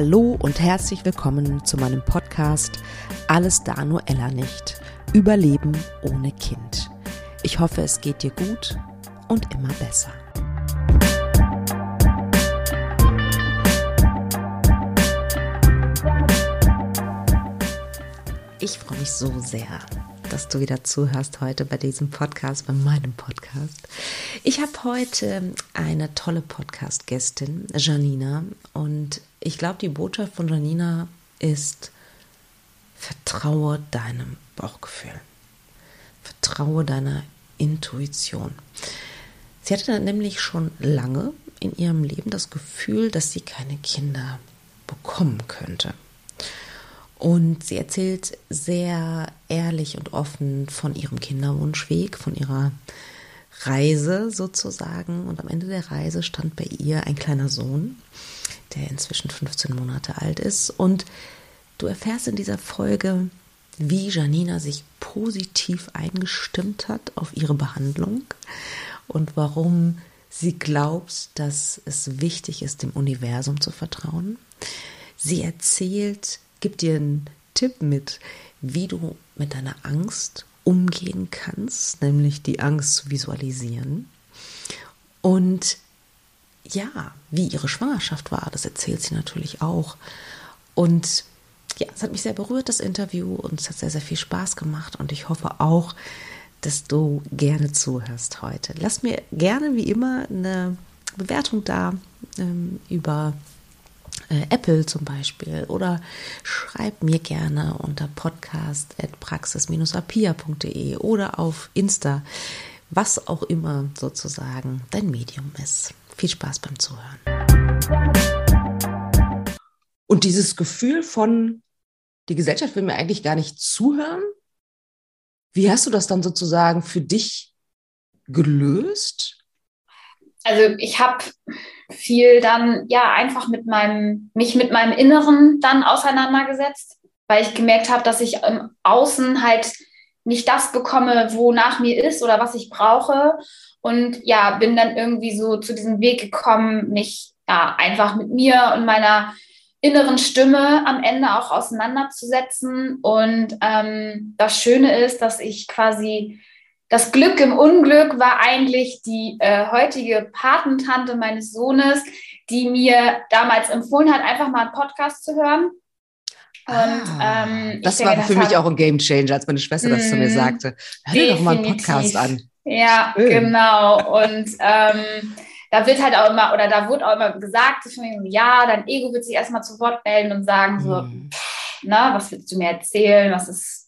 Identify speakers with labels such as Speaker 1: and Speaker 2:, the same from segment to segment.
Speaker 1: Hallo und herzlich willkommen zu meinem Podcast Alles da nur Ella nicht. Überleben ohne Kind. Ich hoffe, es geht dir gut und immer besser. Ich freue mich so sehr, dass du wieder zuhörst heute bei diesem Podcast, bei meinem Podcast. Ich habe heute eine tolle Podcast-Gästin, Janina, und ich glaube, die Botschaft von Janina ist, vertraue deinem Bauchgefühl. Vertraue deiner Intuition. Sie hatte nämlich schon lange in ihrem Leben das Gefühl, dass sie keine Kinder bekommen könnte. Und sie erzählt sehr ehrlich und offen von ihrem Kinderwunschweg, von ihrer Reise sozusagen. Und am Ende der Reise stand bei ihr ein kleiner Sohn, der inzwischen 15 Monate alt ist. Und du erfährst in dieser Folge, wie Janina sich positiv eingestimmt hat auf ihre Behandlung und warum sie glaubt, dass es wichtig ist, dem Universum zu vertrauen. Sie erzählt, gibt dir einen Tipp mit, wie du mit deiner Angst umgehen kannst, nämlich die Angst zu visualisieren. Und ja, wie ihre Schwangerschaft war, das erzählt sie natürlich auch. Und ja, es hat mich sehr berührt, das Interview, und es hat sehr, sehr viel Spaß gemacht. Und ich hoffe auch, dass du gerne zuhörst heute. Lass mir gerne wie immer eine Bewertung da ähm, über Apple zum Beispiel oder schreib mir gerne unter podcast.praxis-apia.de oder auf Insta, was auch immer sozusagen dein Medium ist. Viel Spaß beim Zuhören. Und dieses Gefühl von, die Gesellschaft will mir eigentlich gar nicht zuhören. Wie hast du das dann sozusagen für dich gelöst?
Speaker 2: Also ich habe viel dann ja einfach mit meinem, mich mit meinem Inneren dann auseinandergesetzt, weil ich gemerkt habe, dass ich im Außen halt nicht das bekomme, wonach mir ist oder was ich brauche. Und ja, bin dann irgendwie so zu diesem Weg gekommen, mich ja einfach mit mir und meiner inneren Stimme am Ende auch auseinanderzusetzen. Und ähm, das Schöne ist, dass ich quasi das Glück im Unglück war eigentlich die äh, heutige Patentante meines Sohnes, die mir damals empfohlen hat, einfach mal einen Podcast zu hören.
Speaker 1: Und, ah, ähm, das denke, war für das mich auch ein Game Changer, als meine Schwester das zu mir mhm. sagte. Hör dir doch mal einen Podcast an.
Speaker 2: Ja, Schön. genau. Und ähm, da wird halt auch immer, oder da wurde auch immer gesagt, ja, dein Ego wird sich erstmal zu Wort melden und sagen so, mhm. na, was willst du mir erzählen? Was ist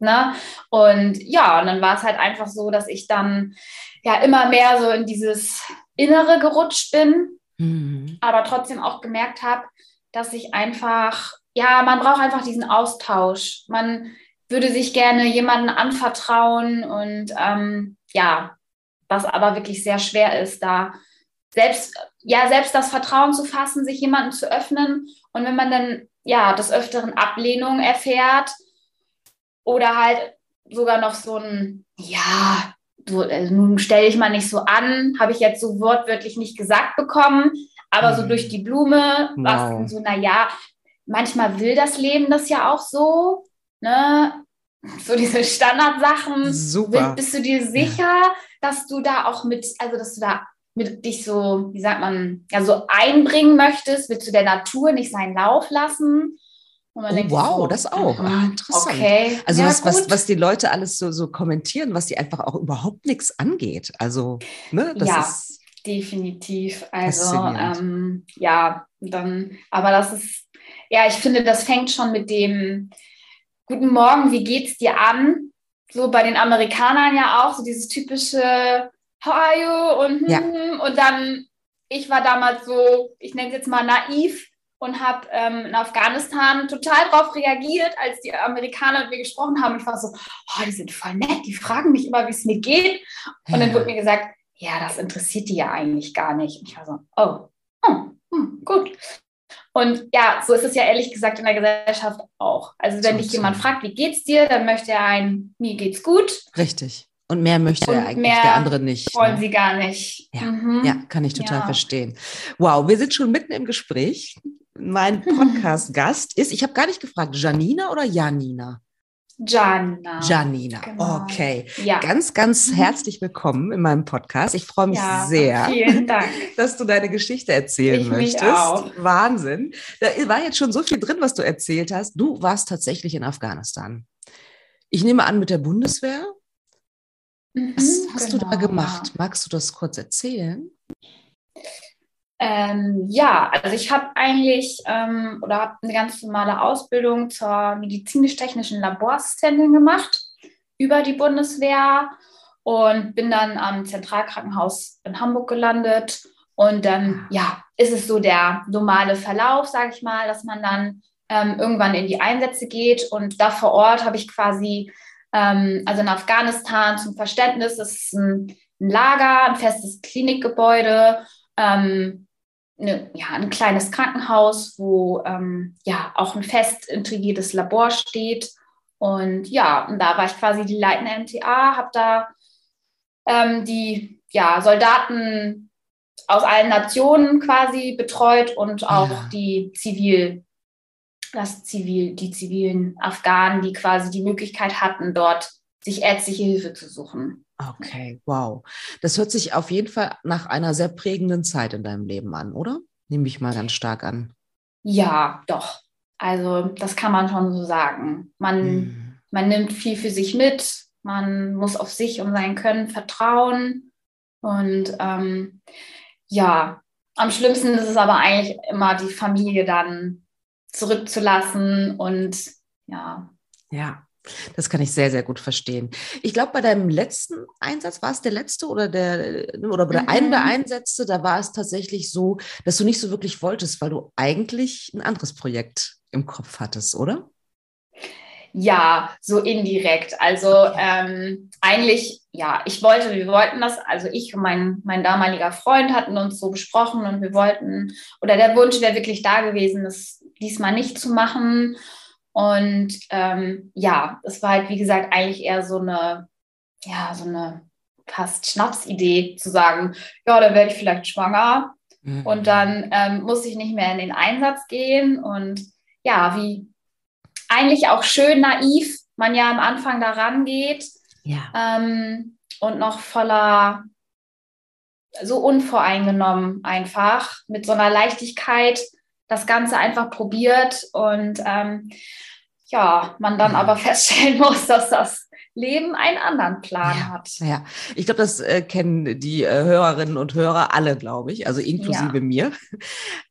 Speaker 2: Ne? Und ja, und dann war es halt einfach so, dass ich dann ja immer mehr so in dieses Innere gerutscht bin, mhm. aber trotzdem auch gemerkt habe, dass ich einfach, ja, man braucht einfach diesen Austausch. Man würde sich gerne jemanden anvertrauen und ähm, ja, was aber wirklich sehr schwer ist, da selbst, ja, selbst das Vertrauen zu fassen, sich jemanden zu öffnen. Und wenn man dann ja des Öfteren Ablehnung erfährt, oder halt sogar noch so ein, ja, so, also nun stelle ich mal nicht so an, habe ich jetzt so wortwörtlich nicht gesagt bekommen, aber so durch die Blume, wow. was so, naja, manchmal will das Leben das ja auch so, ne? So diese Standardsachen.
Speaker 1: Super.
Speaker 2: Bist du dir sicher, dass du da auch mit, also dass du da mit dich so, wie sagt man, ja, so einbringen möchtest, willst du der Natur nicht seinen Lauf lassen?
Speaker 1: Oh, wow, so, das auch. Ah, interessant. Okay. Also ja, was, was, was die Leute alles so, so kommentieren, was sie einfach auch überhaupt nichts angeht. Also, ne,
Speaker 2: das ja, ist definitiv. Also, ähm, ja, dann, aber das ist, ja, ich finde, das fängt schon mit dem Guten Morgen, wie geht's dir an? So bei den Amerikanern ja auch, so dieses typische How are you? Und, ja. Hm, und dann, ich war damals so, ich nenne es jetzt mal naiv, und habe ähm, in Afghanistan total darauf reagiert, als die Amerikaner mit mir gesprochen haben. Ich war so, oh, die sind voll nett, die fragen mich immer, wie es mir geht. Und dann wurde mir gesagt, ja, das interessiert die ja eigentlich gar nicht. Und ich war so, oh, oh hm, gut. Und ja, so ist es ja ehrlich gesagt in der Gesellschaft auch. Also wenn so, dich jemand fragt, wie geht's dir, dann möchte er ein, mir geht's gut.
Speaker 1: Richtig. Und mehr möchte und er eigentlich der andere nicht.
Speaker 2: Wollen ne? sie gar nicht.
Speaker 1: Ja, mhm. ja kann ich total ja. verstehen. Wow, wir sind schon mitten im Gespräch Mein Podcast-Gast ist, ich habe gar nicht gefragt, Janina oder Janina?
Speaker 2: Janina.
Speaker 1: Janina, genau. okay. Ja. Ganz, ganz mhm. herzlich willkommen in meinem Podcast. Ich freue mich ja, sehr,
Speaker 2: vielen Dank.
Speaker 1: dass du deine Geschichte erzählen ich möchtest. Wahnsinn. Da war jetzt schon so viel drin, was du erzählt hast. Du warst tatsächlich in Afghanistan. Ich nehme an, mit der Bundeswehr. Mhm, was hast genau, du da genau, gemacht? Magst du das kurz erzählen?
Speaker 2: Ähm, ja, also ich habe eigentlich ähm, oder habe eine ganz normale Ausbildung zur medizinisch-technischen Laborassistentin gemacht über die Bundeswehr und bin dann am Zentralkrankenhaus in Hamburg gelandet. Und dann, ja, ist es so der normale Verlauf, sage ich mal, dass man dann ähm, irgendwann in die Einsätze geht. Und da vor Ort habe ich quasi, ähm, also in Afghanistan zum Verständnis, das ist ein, ein Lager, ein festes Klinikgebäude. Ähm, eine, ja, ein kleines Krankenhaus, wo ähm, ja auch ein fest integriertes Labor steht. Und ja, und da war ich quasi die leitende MTA, habe da ähm, die ja, Soldaten aus allen Nationen quasi betreut und auch ja. die Zivil, das Zivil, die zivilen Afghanen, die quasi die Möglichkeit hatten, dort sich ärztliche Hilfe zu suchen.
Speaker 1: Okay, wow. Das hört sich auf jeden Fall nach einer sehr prägenden Zeit in deinem Leben an, oder? Nehme ich mal ganz stark an.
Speaker 2: Ja, doch. Also das kann man schon so sagen. Man, hm. man nimmt viel für sich mit, man muss auf sich und sein Können vertrauen. Und ähm, ja, am schlimmsten ist es aber eigentlich immer die Familie dann zurückzulassen und ja.
Speaker 1: Ja, das kann ich sehr, sehr gut verstehen. Ich glaube, bei deinem letzten Einsatz, war es der letzte oder der, oder bei der mhm. einen der Einsätze, da war es tatsächlich so, dass du nicht so wirklich wolltest, weil du eigentlich ein anderes Projekt im Kopf hattest, oder?
Speaker 2: Ja, so indirekt. Also ähm, eigentlich, ja, ich wollte, wir wollten das, also ich und mein, mein damaliger Freund hatten uns so besprochen und wir wollten, oder der Wunsch wäre wirklich da gewesen, das diesmal nicht zu machen. Und ähm, ja, es war halt, wie gesagt, eigentlich eher so eine, ja, so eine fast Schnapsidee zu sagen, ja, dann werde ich vielleicht schwanger mhm. und dann ähm, muss ich nicht mehr in den Einsatz gehen. Und ja, wie eigentlich auch schön naiv man ja am Anfang daran geht ja. ähm, und noch voller, so unvoreingenommen einfach, mit so einer Leichtigkeit das Ganze einfach probiert und ähm, ja, man dann aber feststellen muss, dass das Leben einen anderen Plan
Speaker 1: ja,
Speaker 2: hat.
Speaker 1: Ja, ich glaube, das äh, kennen die äh, Hörerinnen und Hörer alle, glaube ich, also inklusive ja. mir.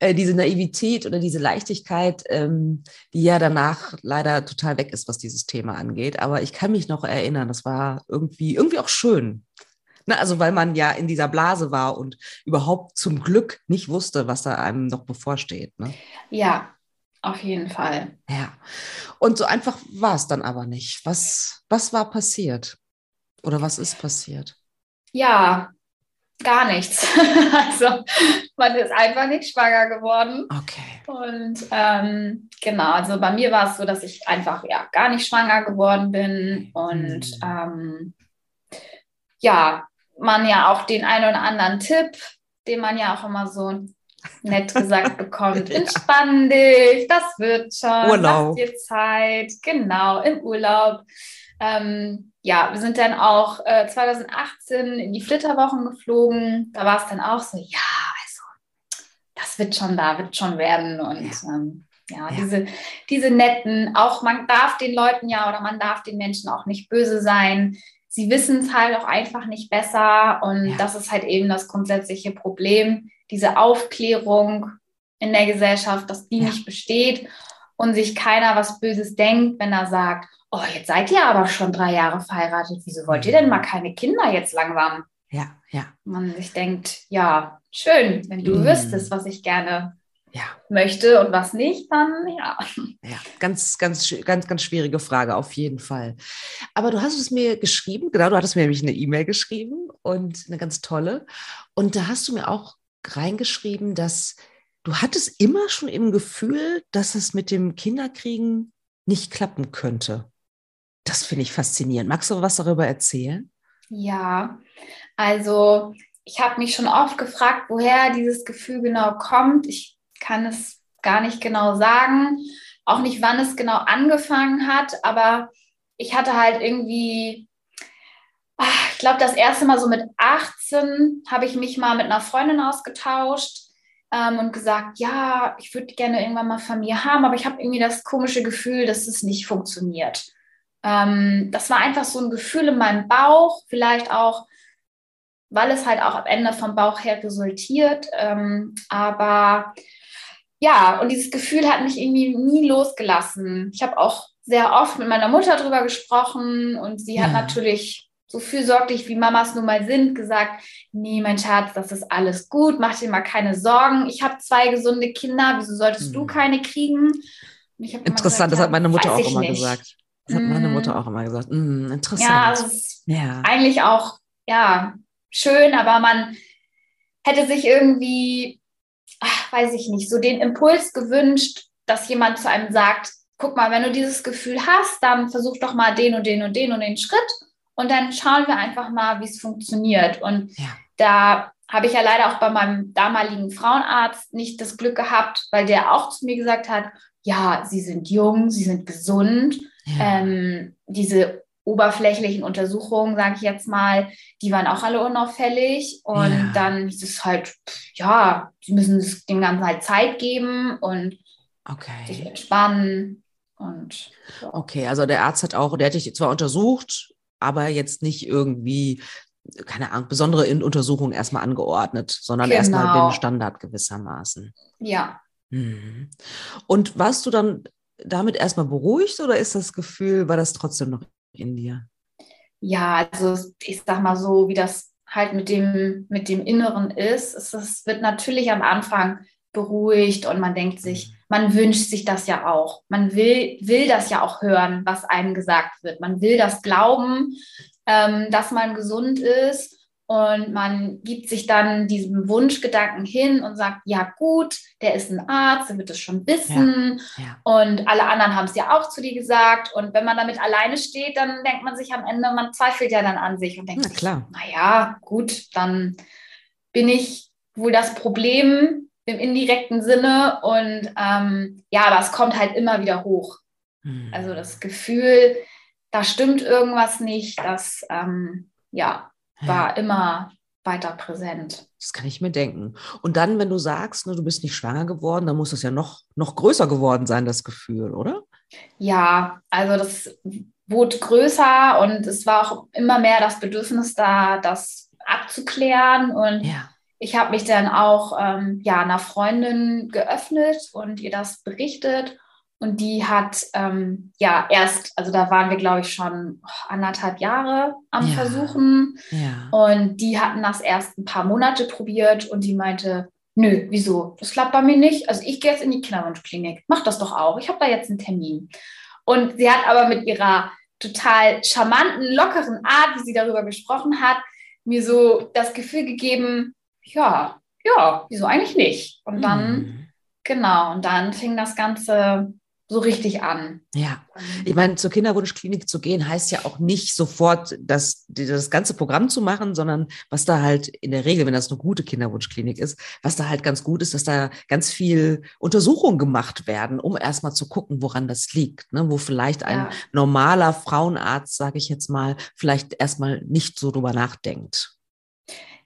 Speaker 1: Äh, diese Naivität oder diese Leichtigkeit, ähm, die ja danach leider total weg ist, was dieses Thema angeht. Aber ich kann mich noch erinnern, das war irgendwie, irgendwie auch schön. Ne, also weil man ja in dieser Blase war und überhaupt zum Glück nicht wusste, was da einem noch bevorsteht. Ne?
Speaker 2: Ja, auf jeden Fall.
Speaker 1: Ja. Und so einfach war es dann aber nicht. Was, was war passiert? Oder was ist passiert?
Speaker 2: Ja, gar nichts. also man ist einfach nicht schwanger geworden.
Speaker 1: Okay.
Speaker 2: Und ähm, genau, also bei mir war es so, dass ich einfach ja gar nicht schwanger geworden bin. Und mhm. ähm, ja, man ja auch den einen oder anderen Tipp, den man ja auch immer so nett gesagt bekommt. Entspann dich, das wird schon.
Speaker 1: Urlaub.
Speaker 2: Lass dir Zeit. Genau, im Urlaub. Ähm, ja, wir sind dann auch äh, 2018 in die Flitterwochen geflogen. Da war es dann auch so, ja, also, das wird schon da, wird schon werden. Und ja. Ähm, ja, ja, Diese, diese netten, auch man darf den Leuten ja oder man darf den Menschen auch nicht böse sein sie wissen es halt auch einfach nicht besser. Und ja. das ist halt eben das grundsätzliche Problem, diese Aufklärung in der Gesellschaft, dass die ja. nicht besteht und sich keiner was Böses denkt, wenn er sagt, oh, jetzt seid ihr aber schon drei Jahre verheiratet, wieso wollt ihr denn mhm. mal keine Kinder jetzt langsam?
Speaker 1: Ja, ja.
Speaker 2: Man sich denkt, ja, schön, wenn du mm. wüsstest, was ich gerne
Speaker 1: ja.
Speaker 2: möchte und was nicht, dann ja.
Speaker 1: Ja, ganz, ganz, ganz, ganz schwierige Frage, auf jeden Fall. Aber du hast es mir geschrieben, genau, du hattest mir nämlich eine E-Mail geschrieben und eine ganz tolle. Und da hast du mir auch reingeschrieben, dass du hattest immer schon im Gefühl, dass es mit dem Kinderkriegen nicht klappen könnte. Das finde ich faszinierend. Magst du was darüber erzählen?
Speaker 2: Ja, also ich habe mich schon oft gefragt, woher dieses Gefühl genau kommt. Ich kann es gar nicht genau sagen, auch nicht, wann es genau angefangen hat, aber ich hatte halt irgendwie, ah, ich glaube, das erste Mal so mit 18 habe ich mich mal mit einer Freundin ausgetauscht ähm, und gesagt, ja, ich würde gerne irgendwann mal Familie haben, aber ich habe irgendwie das komische Gefühl, dass es nicht funktioniert. Ähm, das war einfach so ein Gefühl in meinem Bauch, vielleicht auch, weil es halt auch am Ende vom Bauch her resultiert. Ähm, aber ja, und dieses Gefühl hat mich irgendwie nie losgelassen. Ich habe auch sehr oft mit meiner Mutter darüber gesprochen und sie hat natürlich so fürsorglich, wie Mamas nun mal sind, gesagt, nee, mein Schatz, das ist alles gut, mach dir mal keine Sorgen. Ich habe zwei gesunde Kinder, wieso solltest mhm. du keine kriegen?
Speaker 1: Interessant, gesagt, das hat meine Mutter auch immer nicht. gesagt. Das hat meine Mutter auch immer gesagt. Mm, interessant. Ja,
Speaker 2: also ja, eigentlich auch, ja, schön, aber man hätte sich irgendwie, ach, weiß ich nicht, so den Impuls gewünscht, dass jemand zu einem sagt, guck mal, wenn du dieses Gefühl hast, dann versuch doch mal den und den und den und den Schritt und dann schauen wir einfach mal, wie es funktioniert. Und ja. da habe ich ja leider auch bei meinem damaligen Frauenarzt nicht das Glück gehabt, weil der auch zu mir gesagt hat, ja, Sie sind jung, Sie sind gesund. Ja. Ähm, diese oberflächlichen Untersuchungen, sage ich jetzt mal, die waren auch alle unauffällig. Und ja. dann ist es halt, ja, Sie müssen es dem Ganzen halt Zeit geben und okay. sich entspannen. Und,
Speaker 1: so. Okay, also der Arzt hat auch, der hat dich zwar untersucht, aber jetzt nicht irgendwie, keine Ahnung, besondere Untersuchungen erstmal angeordnet, sondern genau. erstmal den Standard gewissermaßen.
Speaker 2: Ja.
Speaker 1: Mhm. Und warst du dann damit erstmal beruhigt oder ist das Gefühl, war das trotzdem noch in dir?
Speaker 2: Ja, also ich sag mal so, wie das halt mit dem, mit dem Inneren ist, es wird natürlich am Anfang beruhigt und man denkt sich, mhm. man wünscht sich das ja auch. Man will, will das ja auch hören, was einem gesagt wird. Man will das glauben, ähm, dass man gesund ist und man gibt sich dann diesem Wunschgedanken hin und sagt, ja gut, der ist ein Arzt, der wird es schon wissen. Ja, ja. Und alle anderen haben es ja auch zu dir gesagt. Und wenn man damit alleine steht, dann denkt man sich am Ende, man zweifelt ja dann an sich und denkt Na, sich, klar. naja, gut, dann bin ich wohl das Problem, im indirekten Sinne. Und ähm, ja, aber es kommt halt immer wieder hoch. Mhm. Also das Gefühl, da stimmt irgendwas nicht, das ähm, ja, war ja. immer weiter präsent.
Speaker 1: Das kann ich mir denken. Und dann, wenn du sagst, ne, du bist nicht schwanger geworden, dann muss das ja noch, noch größer geworden sein, das Gefühl, oder?
Speaker 2: Ja, also das wurde größer und es war auch immer mehr das Bedürfnis da, das abzuklären. Und ja ich habe mich dann auch ähm, ja, einer Freundin geöffnet und ihr das berichtet. Und die hat ähm, ja erst, also da waren wir, glaube ich, schon anderthalb Jahre am ja. Versuchen. Ja. Und die hatten das erst ein paar Monate probiert und die meinte, nö, wieso? Das klappt bei mir nicht. Also ich gehe jetzt in die Kinderwunschklinik. Mach das doch auch. Ich habe da jetzt einen Termin. Und sie hat aber mit ihrer total charmanten, lockeren Art, wie sie darüber gesprochen hat, mir so das Gefühl gegeben, ja, ja, wieso eigentlich nicht? Und dann, mhm. genau, und dann fing das Ganze so richtig an.
Speaker 1: Ja, ich meine, zur Kinderwunschklinik zu gehen, heißt ja auch nicht sofort das, das ganze Programm zu machen, sondern was da halt in der Regel, wenn das eine gute Kinderwunschklinik ist, was da halt ganz gut ist, dass da ganz viel Untersuchungen gemacht werden, um erstmal zu gucken, woran das liegt, ne? wo vielleicht ein ja. normaler Frauenarzt, sage ich jetzt mal, vielleicht erstmal nicht so drüber nachdenkt.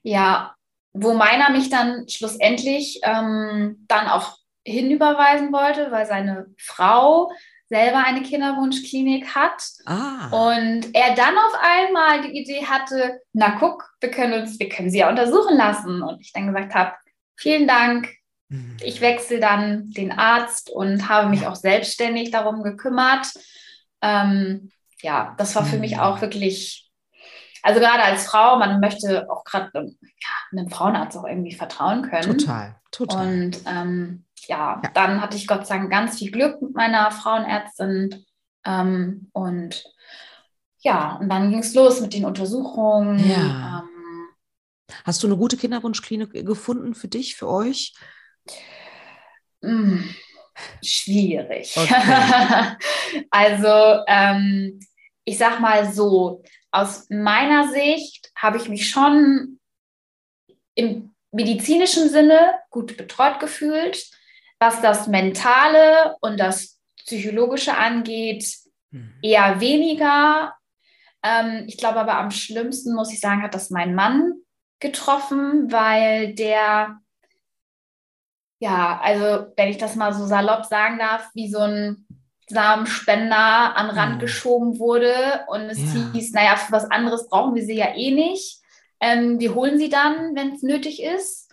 Speaker 2: Ja, wo meiner mich dann schlussendlich ähm, dann auch hinüberweisen wollte, weil seine Frau selber eine Kinderwunschklinik hat. Ah. Und er dann auf einmal die Idee hatte, na guck, wir können uns, wir können sie ja untersuchen lassen. Und ich dann gesagt habe, vielen Dank. Mhm. Ich wechsle dann den Arzt und habe mich auch selbstständig darum gekümmert. Ähm, ja, das war für mich mhm. auch wirklich also gerade als Frau, man möchte auch gerade ja, einem Frauenarzt auch irgendwie vertrauen können.
Speaker 1: Total, total.
Speaker 2: Und ähm, ja, ja, dann hatte ich Gott sei Dank ganz viel Glück mit meiner Frauenärztin. Ähm, und ja, und dann ging es los mit den Untersuchungen. Ja. Ähm,
Speaker 1: Hast du eine gute Kinderwunschklinik gefunden für dich, für euch?
Speaker 2: Mh, hm, schwierig. Okay. also ähm, ich sag mal so, aus meiner Sicht habe ich mich schon im medizinischen Sinne gut betreut gefühlt. Was das Mentale und das Psychologische angeht, mhm. eher weniger. Ähm, ich glaube aber am schlimmsten, muss ich sagen, hat das mein Mann getroffen, weil der, ja, also wenn ich das mal so salopp sagen darf, wie so ein Samenspender an Rand mhm. geschoben wurde und es ja. hieß, naja, für was anderes brauchen wir sie ja eh nicht. Ähm, wir holen sie dann, wenn es nötig ist.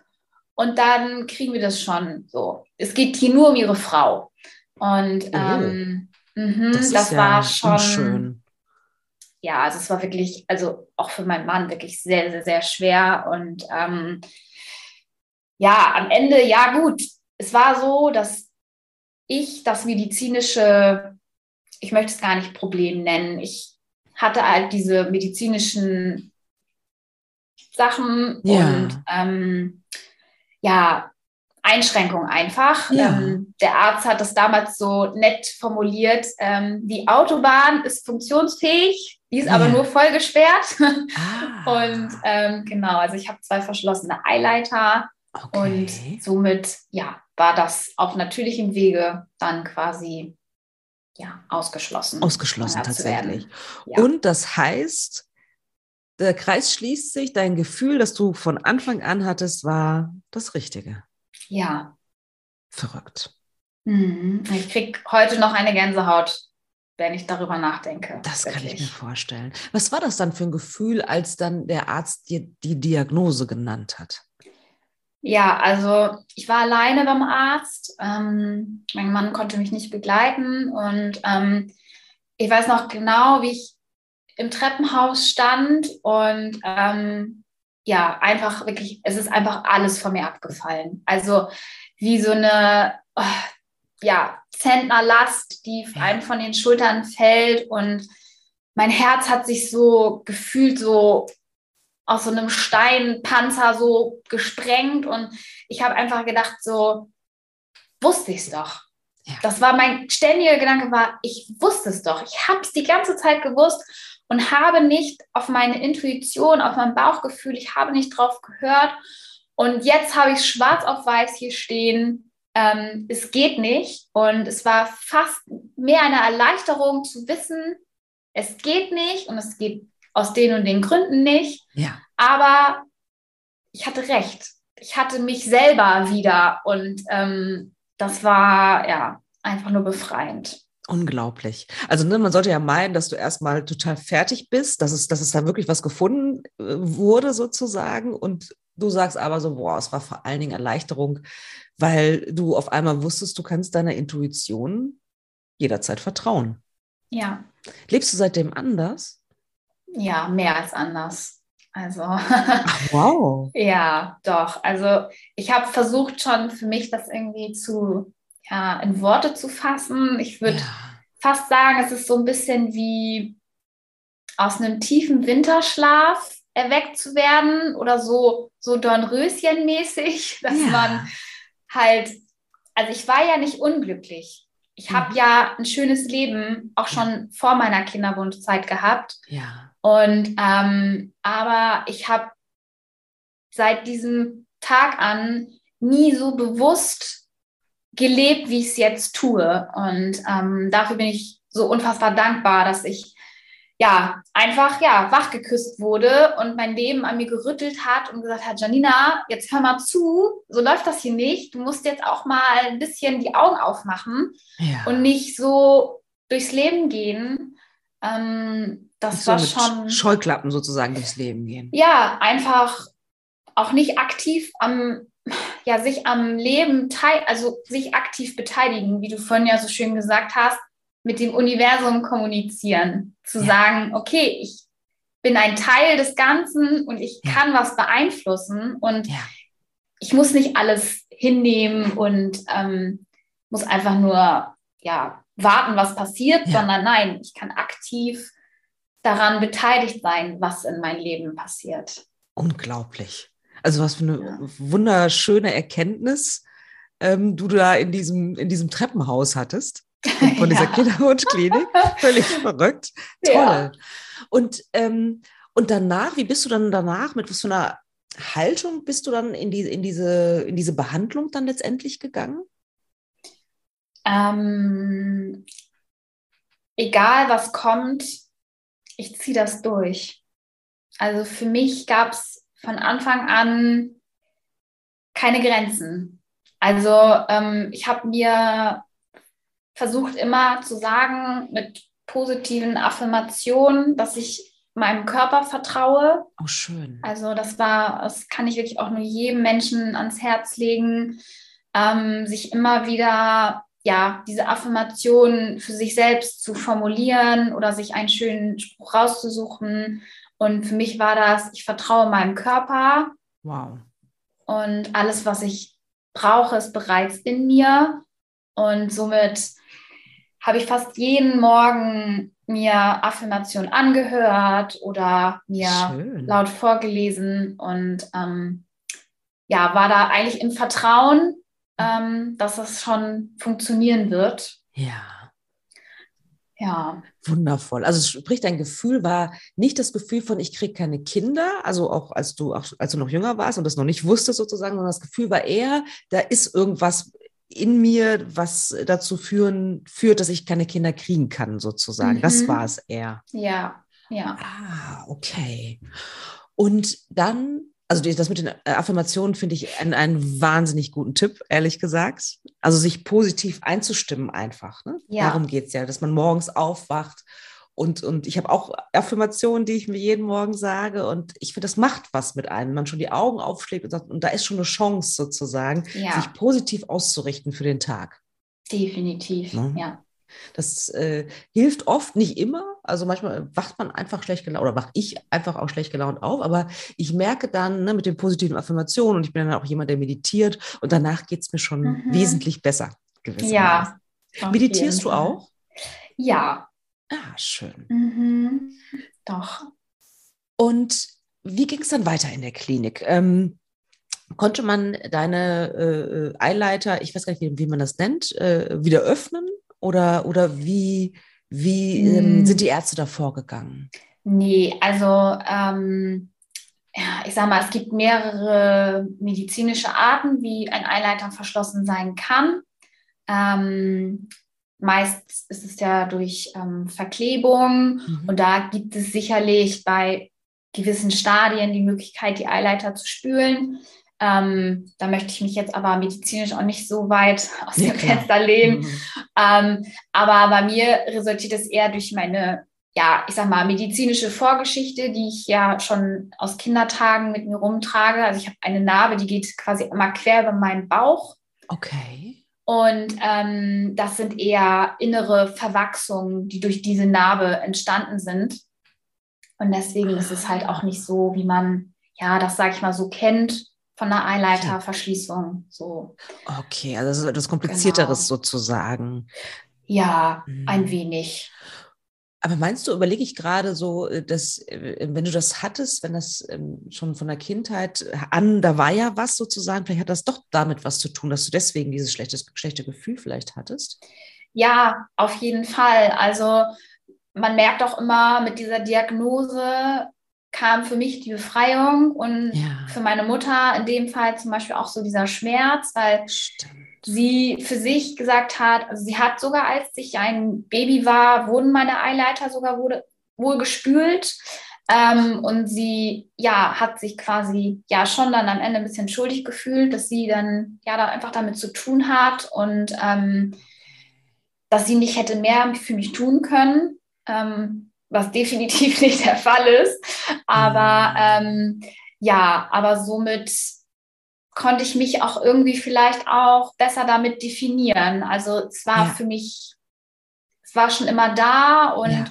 Speaker 2: Und dann kriegen wir das schon so. Es geht hier nur um ihre Frau. Und oh. ähm, mh, das, das war schon. Unschön. Ja, also es war wirklich, also auch für meinen Mann wirklich sehr, sehr, sehr schwer. Und ähm, ja, am Ende, ja gut, es war so, dass ich das medizinische, ich möchte es gar nicht Problem nennen, ich hatte halt diese medizinischen Sachen ja. und ähm, ja, Einschränkungen einfach. Ja. Ähm, der Arzt hat das damals so nett formuliert, ähm, die Autobahn ist funktionsfähig, die ist ja. aber nur vollgesperrt. Ah. Und ähm, genau, also ich habe zwei verschlossene Eileiter okay. und somit, ja, war das auf natürlichem Wege dann quasi ja, ausgeschlossen.
Speaker 1: Ausgeschlossen tatsächlich. Ja. Und das heißt, der Kreis schließt sich, dein Gefühl, das du von Anfang an hattest, war das Richtige.
Speaker 2: Ja.
Speaker 1: Verrückt.
Speaker 2: Mhm. Ich kriege heute noch eine Gänsehaut, wenn ich darüber nachdenke.
Speaker 1: Das wirklich. kann ich mir vorstellen. Was war das dann für ein Gefühl, als dann der Arzt dir die Diagnose genannt hat?
Speaker 2: Ja, also ich war alleine beim Arzt. Ähm, mein Mann konnte mich nicht begleiten und ähm, ich weiß noch genau, wie ich im Treppenhaus stand und ähm, ja, einfach wirklich, es ist einfach alles von mir abgefallen. Also wie so eine, oh, ja, Zentnerlast, die einem von den Schultern fällt und mein Herz hat sich so gefühlt so aus so einem Steinpanzer so gesprengt und ich habe einfach gedacht, so wusste ich es doch. Ja. Das war mein ständiger Gedanke war, ich wusste es doch. Ich habe es die ganze Zeit gewusst und habe nicht auf meine Intuition, auf mein Bauchgefühl, ich habe nicht drauf gehört. Und jetzt habe ich schwarz auf weiß hier stehen. Ähm, es geht nicht. Und es war fast mehr eine Erleichterung zu wissen, es geht nicht und es geht aus den und den Gründen nicht.
Speaker 1: Ja.
Speaker 2: Aber ich hatte recht. Ich hatte mich selber wieder und ähm, das war ja einfach nur befreiend.
Speaker 1: Unglaublich. Also ne, man sollte ja meinen, dass du erstmal total fertig bist, dass es, dass es da wirklich was gefunden äh, wurde sozusagen. Und du sagst aber so, boah, es war vor allen Dingen Erleichterung, weil du auf einmal wusstest, du kannst deiner Intuition jederzeit vertrauen.
Speaker 2: Ja.
Speaker 1: Lebst du seitdem anders?
Speaker 2: Ja, mehr als anders. Also,
Speaker 1: Ach, wow.
Speaker 2: ja, doch. Also, ich habe versucht schon für mich das irgendwie zu, ja, in Worte zu fassen. Ich würde ja. fast sagen, es ist so ein bisschen wie aus einem tiefen Winterschlaf erweckt zu werden oder so, so Dornröschen-mäßig, dass ja. man halt, also ich war ja nicht unglücklich. Ich mhm. habe ja ein schönes Leben auch schon vor meiner Kinderwunschzeit gehabt.
Speaker 1: Ja.
Speaker 2: Und ähm, aber ich habe seit diesem Tag an nie so bewusst gelebt, wie ich es jetzt tue. Und ähm, dafür bin ich so unfassbar dankbar, dass ich ja einfach ja wach geküsst wurde und mein Leben an mir gerüttelt hat und gesagt hat, Janina, jetzt hör mal zu, so läuft das hier nicht. Du musst jetzt auch mal ein bisschen die Augen aufmachen
Speaker 1: ja.
Speaker 2: und nicht so durchs Leben gehen. Ähm, das so war schon.
Speaker 1: Scheuklappen sozusagen durchs Leben gehen.
Speaker 2: Ja, einfach auch nicht aktiv am, ja, sich am Leben teil, also sich aktiv beteiligen, wie du vorhin ja so schön gesagt hast, mit dem Universum kommunizieren, zu ja. sagen, okay, ich bin ein Teil des Ganzen und ich ja. kann was beeinflussen und ja. ich muss nicht alles hinnehmen und ähm, muss einfach nur ja warten, was passiert, sondern nein, ich kann aktiv daran beteiligt sein, was in meinem Leben passiert.
Speaker 1: Unglaublich. Also was für eine ja. wunderschöne Erkenntnis ähm, du da in diesem, in diesem Treppenhaus hattest. Von dieser ja. Kinderwunschklinik. Völlig verrückt. Toll. Ja. Und, ähm, und danach, wie bist du dann danach, mit was für einer Haltung bist du dann in, die, in, diese, in diese Behandlung dann letztendlich gegangen?
Speaker 2: Ähm, egal was kommt, ich ziehe das durch. Also für mich gab es von Anfang an keine Grenzen. Also ähm, ich habe mir versucht immer zu sagen mit positiven Affirmationen, dass ich meinem Körper vertraue.
Speaker 1: Oh, schön.
Speaker 2: Also das war, das kann ich wirklich auch nur jedem Menschen ans Herz legen, ähm, sich immer wieder ja, diese Affirmation für sich selbst zu formulieren oder sich einen schönen Spruch rauszusuchen. Und für mich war das, ich vertraue meinem Körper.
Speaker 1: Wow.
Speaker 2: Und alles, was ich brauche, ist bereits in mir. Und somit habe ich fast jeden Morgen mir Affirmationen angehört oder mir Schön. laut vorgelesen und ähm, ja, war da eigentlich im Vertrauen, ähm, dass das schon funktionieren wird.
Speaker 1: Ja.
Speaker 2: Ja.
Speaker 1: Wundervoll. Also sprich, dein Gefühl war nicht das Gefühl von, ich kriege keine Kinder, also auch als du, auch als du noch jünger warst und das noch nicht wusstest sozusagen, sondern das Gefühl war eher, da ist irgendwas in mir, was dazu führen, führt, dass ich keine Kinder kriegen kann, sozusagen. Mhm. Das war es eher.
Speaker 2: Ja, ja.
Speaker 1: Ah, okay. Und dann also das mit den äh, Affirmationen finde ich einen, einen, wahnsinnig guten Tipp, ehrlich gesagt. Also sich positiv einzustimmen einfach. Ne? Ja. Darum geht es ja, dass man morgens aufwacht. Und, und ich habe auch Affirmationen, die ich mir jeden Morgen sage. Und ich finde, das macht was mit einem. Man schon die Augen aufschlägt und sagt, und da ist schon eine Chance sozusagen, ja. sich positiv auszurichten für den Tag.
Speaker 2: Definitiv, ne? ja.
Speaker 1: Das äh, hilft oft, nicht immer. Also manchmal wacht man einfach schlecht gelaunt oder wach ich einfach auch schlecht gelaunt auf. Aber ich merke dann ne, mit den positiven Affirmationen und ich bin dann auch jemand, der meditiert und danach geht es mir schon mhm. wesentlich besser.
Speaker 2: Ja.
Speaker 1: Meditierst du auch?
Speaker 2: Ja.
Speaker 1: Ah, schön.
Speaker 2: Mhm. Doch.
Speaker 1: Und wie ging es dann weiter in der Klinik? Ähm, konnte man deine äh, äh Eileiter, ich weiß gar nicht, wie, wie man das nennt, äh, wieder öffnen? Oder, oder wie, wie ähm, mm. sind die Ärzte da vorgegangen?
Speaker 2: Nee, also ähm, ja, ich sage mal, es gibt mehrere medizinische Arten, wie ein Eileiter verschlossen sein kann. Ähm, meist ist es ja durch ähm, Verklebung mhm. und da gibt es sicherlich bei gewissen Stadien die Möglichkeit, die Eileiter zu spülen. Ähm, da möchte ich mich jetzt aber medizinisch auch nicht so weit aus ja, dem. Fenster lehnen. Mhm. Ähm, aber bei mir resultiert es eher durch meine, ja, ich sag mal, medizinische Vorgeschichte, die ich ja schon aus Kindertagen mit mir rumtrage. Also ich habe eine Narbe, die geht quasi immer quer über meinen Bauch.
Speaker 1: Okay.
Speaker 2: Und ähm, das sind eher innere Verwachsungen, die durch diese Narbe entstanden sind. Und deswegen ist es halt auch nicht so, wie man, ja, das sage ich mal so kennt von einer Eileiterverschließung. So.
Speaker 1: Okay, also das ist etwas Komplizierteres genau. sozusagen.
Speaker 2: Ja, mhm. ein wenig.
Speaker 1: Aber meinst du, überlege ich gerade so, äh, dass, äh, wenn du das hattest, wenn das ähm, schon von der Kindheit an, da war ja was sozusagen, vielleicht hat das doch damit was zu tun, dass du deswegen dieses schlechte, schlechte Gefühl vielleicht hattest?
Speaker 2: Ja, auf jeden Fall. Also man merkt auch immer mit dieser Diagnose, kam für mich die Befreiung und ja. für meine Mutter in dem Fall zum Beispiel auch so dieser Schmerz, weil Stimmt. sie für sich gesagt hat, also sie hat sogar, als ich ein Baby war, wurden meine Eileiter sogar wurde, wohl gespült. Ähm, und sie, ja, hat sich quasi ja schon dann am Ende ein bisschen schuldig gefühlt, dass sie dann ja da einfach damit zu tun hat und ähm, dass sie nicht hätte mehr für mich tun können. Ähm, was definitiv nicht der Fall ist. Aber mhm. ähm, ja, aber somit konnte ich mich auch irgendwie vielleicht auch besser damit definieren. Also es war ja. für mich, es war schon immer da und ja.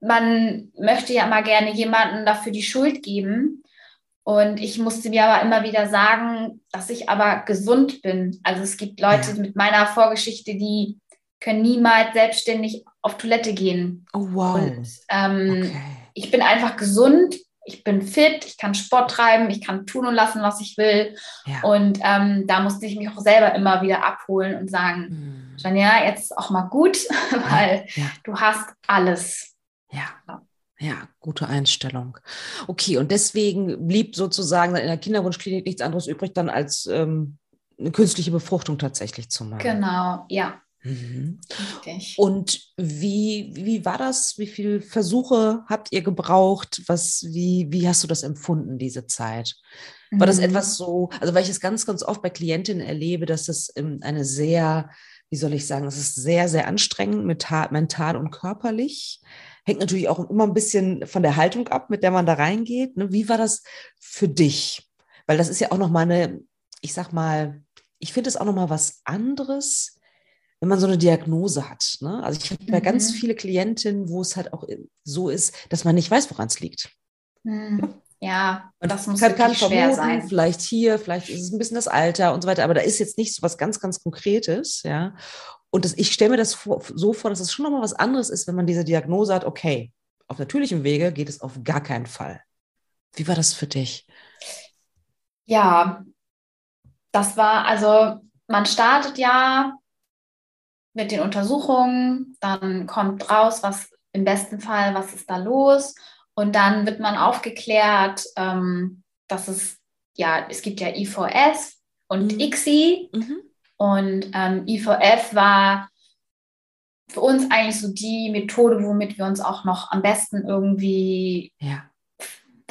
Speaker 2: man möchte ja immer gerne jemanden dafür die Schuld geben. Und ich musste mir aber immer wieder sagen, dass ich aber gesund bin. Also es gibt Leute ja. mit meiner Vorgeschichte, die können niemals selbstständig auf Toilette gehen.
Speaker 1: Oh, wow. Und,
Speaker 2: ähm, okay. Ich bin einfach gesund, ich bin fit, ich kann Sport treiben, ich kann tun und lassen, was ich will. Ja. Und ähm, da musste ich mich auch selber immer wieder abholen und sagen, hm. Janja, jetzt ist auch mal gut, weil ja. du hast alles.
Speaker 1: Ja. Ja, gute Einstellung. Okay, und deswegen blieb sozusagen in der Kinderwunschklinik nichts anderes übrig, dann als ähm, eine künstliche Befruchtung tatsächlich zu machen.
Speaker 2: Genau, ja.
Speaker 1: Mhm. Und wie, wie war das? Wie viele Versuche habt ihr gebraucht? Was, wie, wie hast du das empfunden, diese Zeit? War das mhm. etwas so, also weil ich es ganz, ganz oft bei Klientinnen erlebe, dass das ähm, eine sehr, wie soll ich sagen, es ist sehr, sehr anstrengend mental und körperlich. Hängt natürlich auch immer ein bisschen von der Haltung ab, mit der man da reingeht. Ne? Wie war das für dich? Weil das ist ja auch nochmal eine, ich sag mal, ich finde es auch nochmal was anderes, wenn man so eine Diagnose hat. Ne? Also ich habe mhm. bei ganz mhm. viele Klientinnen, wo es halt auch so ist, dass man nicht weiß, woran es liegt.
Speaker 2: Mhm. Ja, und das muss kann, kann schwer sein.
Speaker 1: Vielleicht hier, vielleicht ist es ein bisschen das Alter und so weiter, aber da ist jetzt nicht so was ganz, ganz Konkretes, ja. Und das, ich stelle mir das vor, so vor, dass es schon nochmal was anderes ist, wenn man diese Diagnose hat, okay, auf natürlichem Wege geht es auf gar keinen Fall. Wie war das für dich?
Speaker 2: Ja, das war, also man startet ja mit den Untersuchungen, dann kommt raus, was im besten Fall, was ist da los und dann wird man aufgeklärt, ähm, dass es, ja, es gibt ja I4S und mhm. ICSI. Mhm. Und ähm, I4F war für uns eigentlich so die Methode, womit wir uns auch noch am besten irgendwie, ja.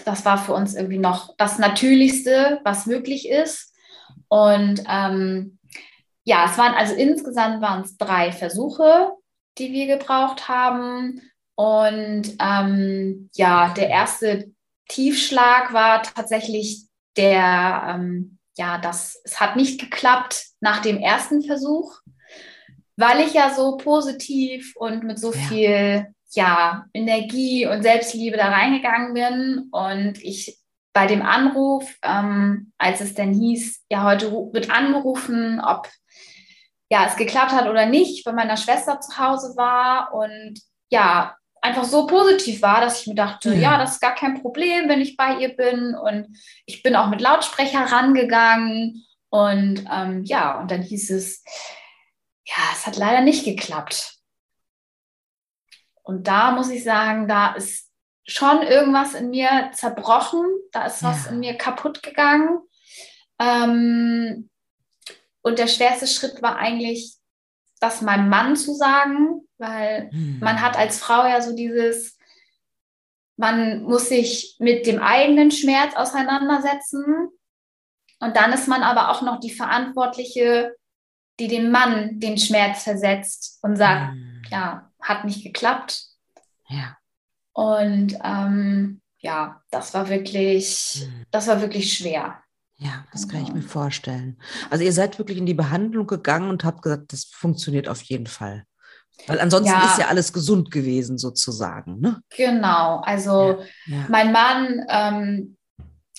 Speaker 2: das war für uns irgendwie noch das Natürlichste, was möglich ist. Und ähm, ja, es waren also insgesamt waren es drei Versuche, die wir gebraucht haben. Und ähm, ja, der erste Tiefschlag war tatsächlich der, ähm, ja, das, es hat nicht geklappt nach dem ersten Versuch, weil ich ja so positiv und mit so ja. viel ja, Energie und Selbstliebe da reingegangen bin und ich bei dem Anruf, ähm, als es dann hieß, ja, heute wird angerufen, ob ja, es geklappt hat oder nicht, bei meiner Schwester zu Hause war und ja, einfach so positiv war, dass ich mir dachte, ja. ja. das ist gar kein Problem, wenn ich bei ihr bin. Und ich bin auch mit Lautsprecher rangegangen. Und ähm, ja, und dann hieß es, ja, es hat leider nicht geklappt. Und da muss ich sagen, da ist schon irgendwas in mir zerbrochen, da ist was ja. in mir kaputt gegangen. Ähm, und der schwerste Schritt war eigentlich, das meinem Mann zu sagen, weil hm. man hat als Frau ja so dieses, man muss sich mit dem eigenen Schmerz auseinandersetzen und dann ist man aber auch noch die Verantwortliche, die dem Mann den Schmerz versetzt und sagt, hm. ja, hat nicht geklappt.
Speaker 1: Ja.
Speaker 2: Und ähm, ja, das war wirklich, hm. das war wirklich schwer.
Speaker 1: Ja, das kann ich mir vorstellen. Also ihr seid wirklich in die Behandlung gegangen und habt gesagt, das funktioniert auf jeden Fall. Weil ansonsten ja. ist ja alles gesund gewesen, sozusagen. Ne?
Speaker 2: Genau, also ja, ja. mein Mann, ähm,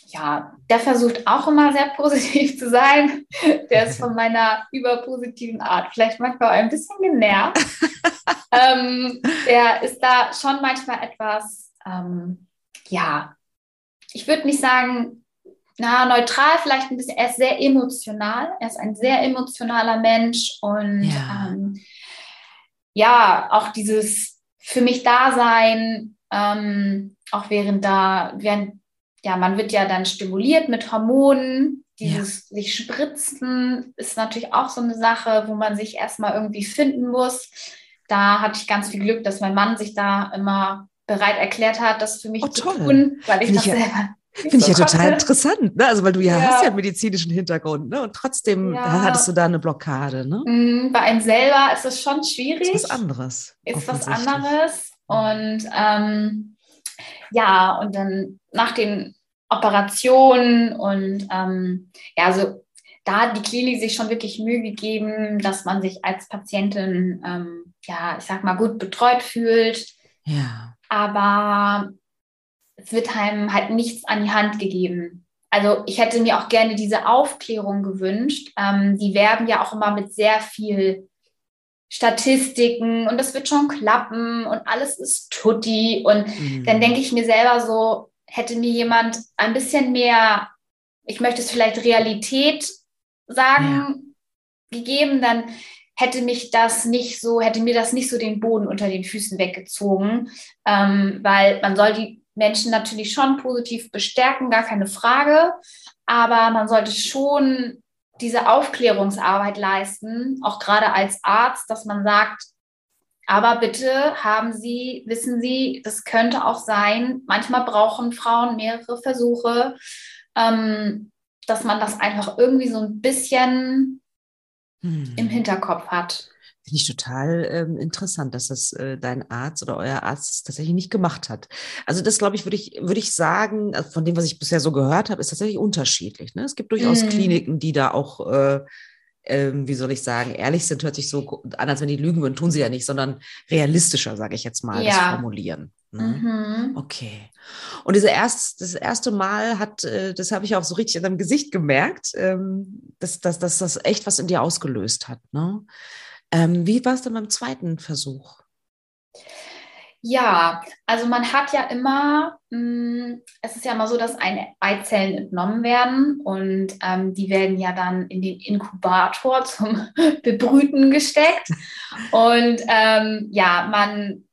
Speaker 2: ja, der versucht auch immer sehr positiv zu sein. Der ist von meiner überpositiven Art vielleicht manchmal ein bisschen genervt. ähm, der ist da schon manchmal etwas, ähm, ja, ich würde nicht sagen, na, neutral vielleicht ein bisschen, er ist sehr emotional, er ist ein sehr emotionaler Mensch und ja, ähm, ja auch dieses für mich Dasein, ähm, auch während da, während, ja, man wird ja dann stimuliert mit Hormonen, dieses ja. sich spritzen ist natürlich auch so eine Sache, wo man sich erstmal irgendwie finden muss. Da hatte ich ganz viel Glück, dass mein Mann sich da immer bereit erklärt hat, das für mich oh, zu tun, weil ich Find das ich selber
Speaker 1: Finde ich ja total interessant, ne? Also weil du ja, ja, hast ja einen medizinischen Hintergrund, ne? Und trotzdem ja. hattest du da eine Blockade, ne?
Speaker 2: Mm, bei einem selber ist es schon schwierig.
Speaker 1: Ist was anderes.
Speaker 2: Ist was anderes. Und ähm, ja, und dann nach den Operationen und ähm, ja, also da hat die Klinik sich schon wirklich Mühe gegeben, dass man sich als Patientin, ähm, ja, ich sag mal, gut betreut fühlt.
Speaker 1: Ja.
Speaker 2: Aber es wird einem halt nichts an die Hand gegeben. Also ich hätte mir auch gerne diese Aufklärung gewünscht. Ähm, die werben ja auch immer mit sehr viel Statistiken und das wird schon klappen und alles ist tutti. Und mhm. dann denke ich mir selber so, hätte mir jemand ein bisschen mehr, ich möchte es vielleicht Realität sagen, ja. gegeben, dann hätte mich das nicht so, hätte mir das nicht so den Boden unter den Füßen weggezogen, ähm, weil man soll die Menschen natürlich schon positiv bestärken, gar keine Frage. Aber man sollte schon diese Aufklärungsarbeit leisten, auch gerade als Arzt, dass man sagt, aber bitte haben Sie, wissen Sie, das könnte auch sein, manchmal brauchen Frauen mehrere Versuche, ähm, dass man das einfach irgendwie so ein bisschen hm. im Hinterkopf hat.
Speaker 1: Finde ich total ähm, interessant, dass das äh, dein Arzt oder euer Arzt tatsächlich nicht gemacht hat. Also das, glaube ich, würde ich, würde ich sagen, also von dem, was ich bisher so gehört habe, ist tatsächlich unterschiedlich. Ne? Es gibt durchaus mm. Kliniken, die da auch, äh, äh, wie soll ich sagen, ehrlich sind, hört sich so an, als wenn die lügen würden, tun sie ja nicht, sondern realistischer, sage ich jetzt mal, ja. das formulieren. Ne? Mhm. Okay. Und diese erst, das erste Mal hat, äh, das habe ich auch so richtig in deinem Gesicht gemerkt, ähm, dass, dass, dass das echt was in dir ausgelöst hat. Ne? Ähm, wie war es dann beim zweiten Versuch?
Speaker 2: Ja, also man hat ja immer, mm, es ist ja immer so, dass eine Eizellen entnommen werden und ähm, die werden ja dann in den Inkubator zum Bebrüten gesteckt. Und ähm, ja, man,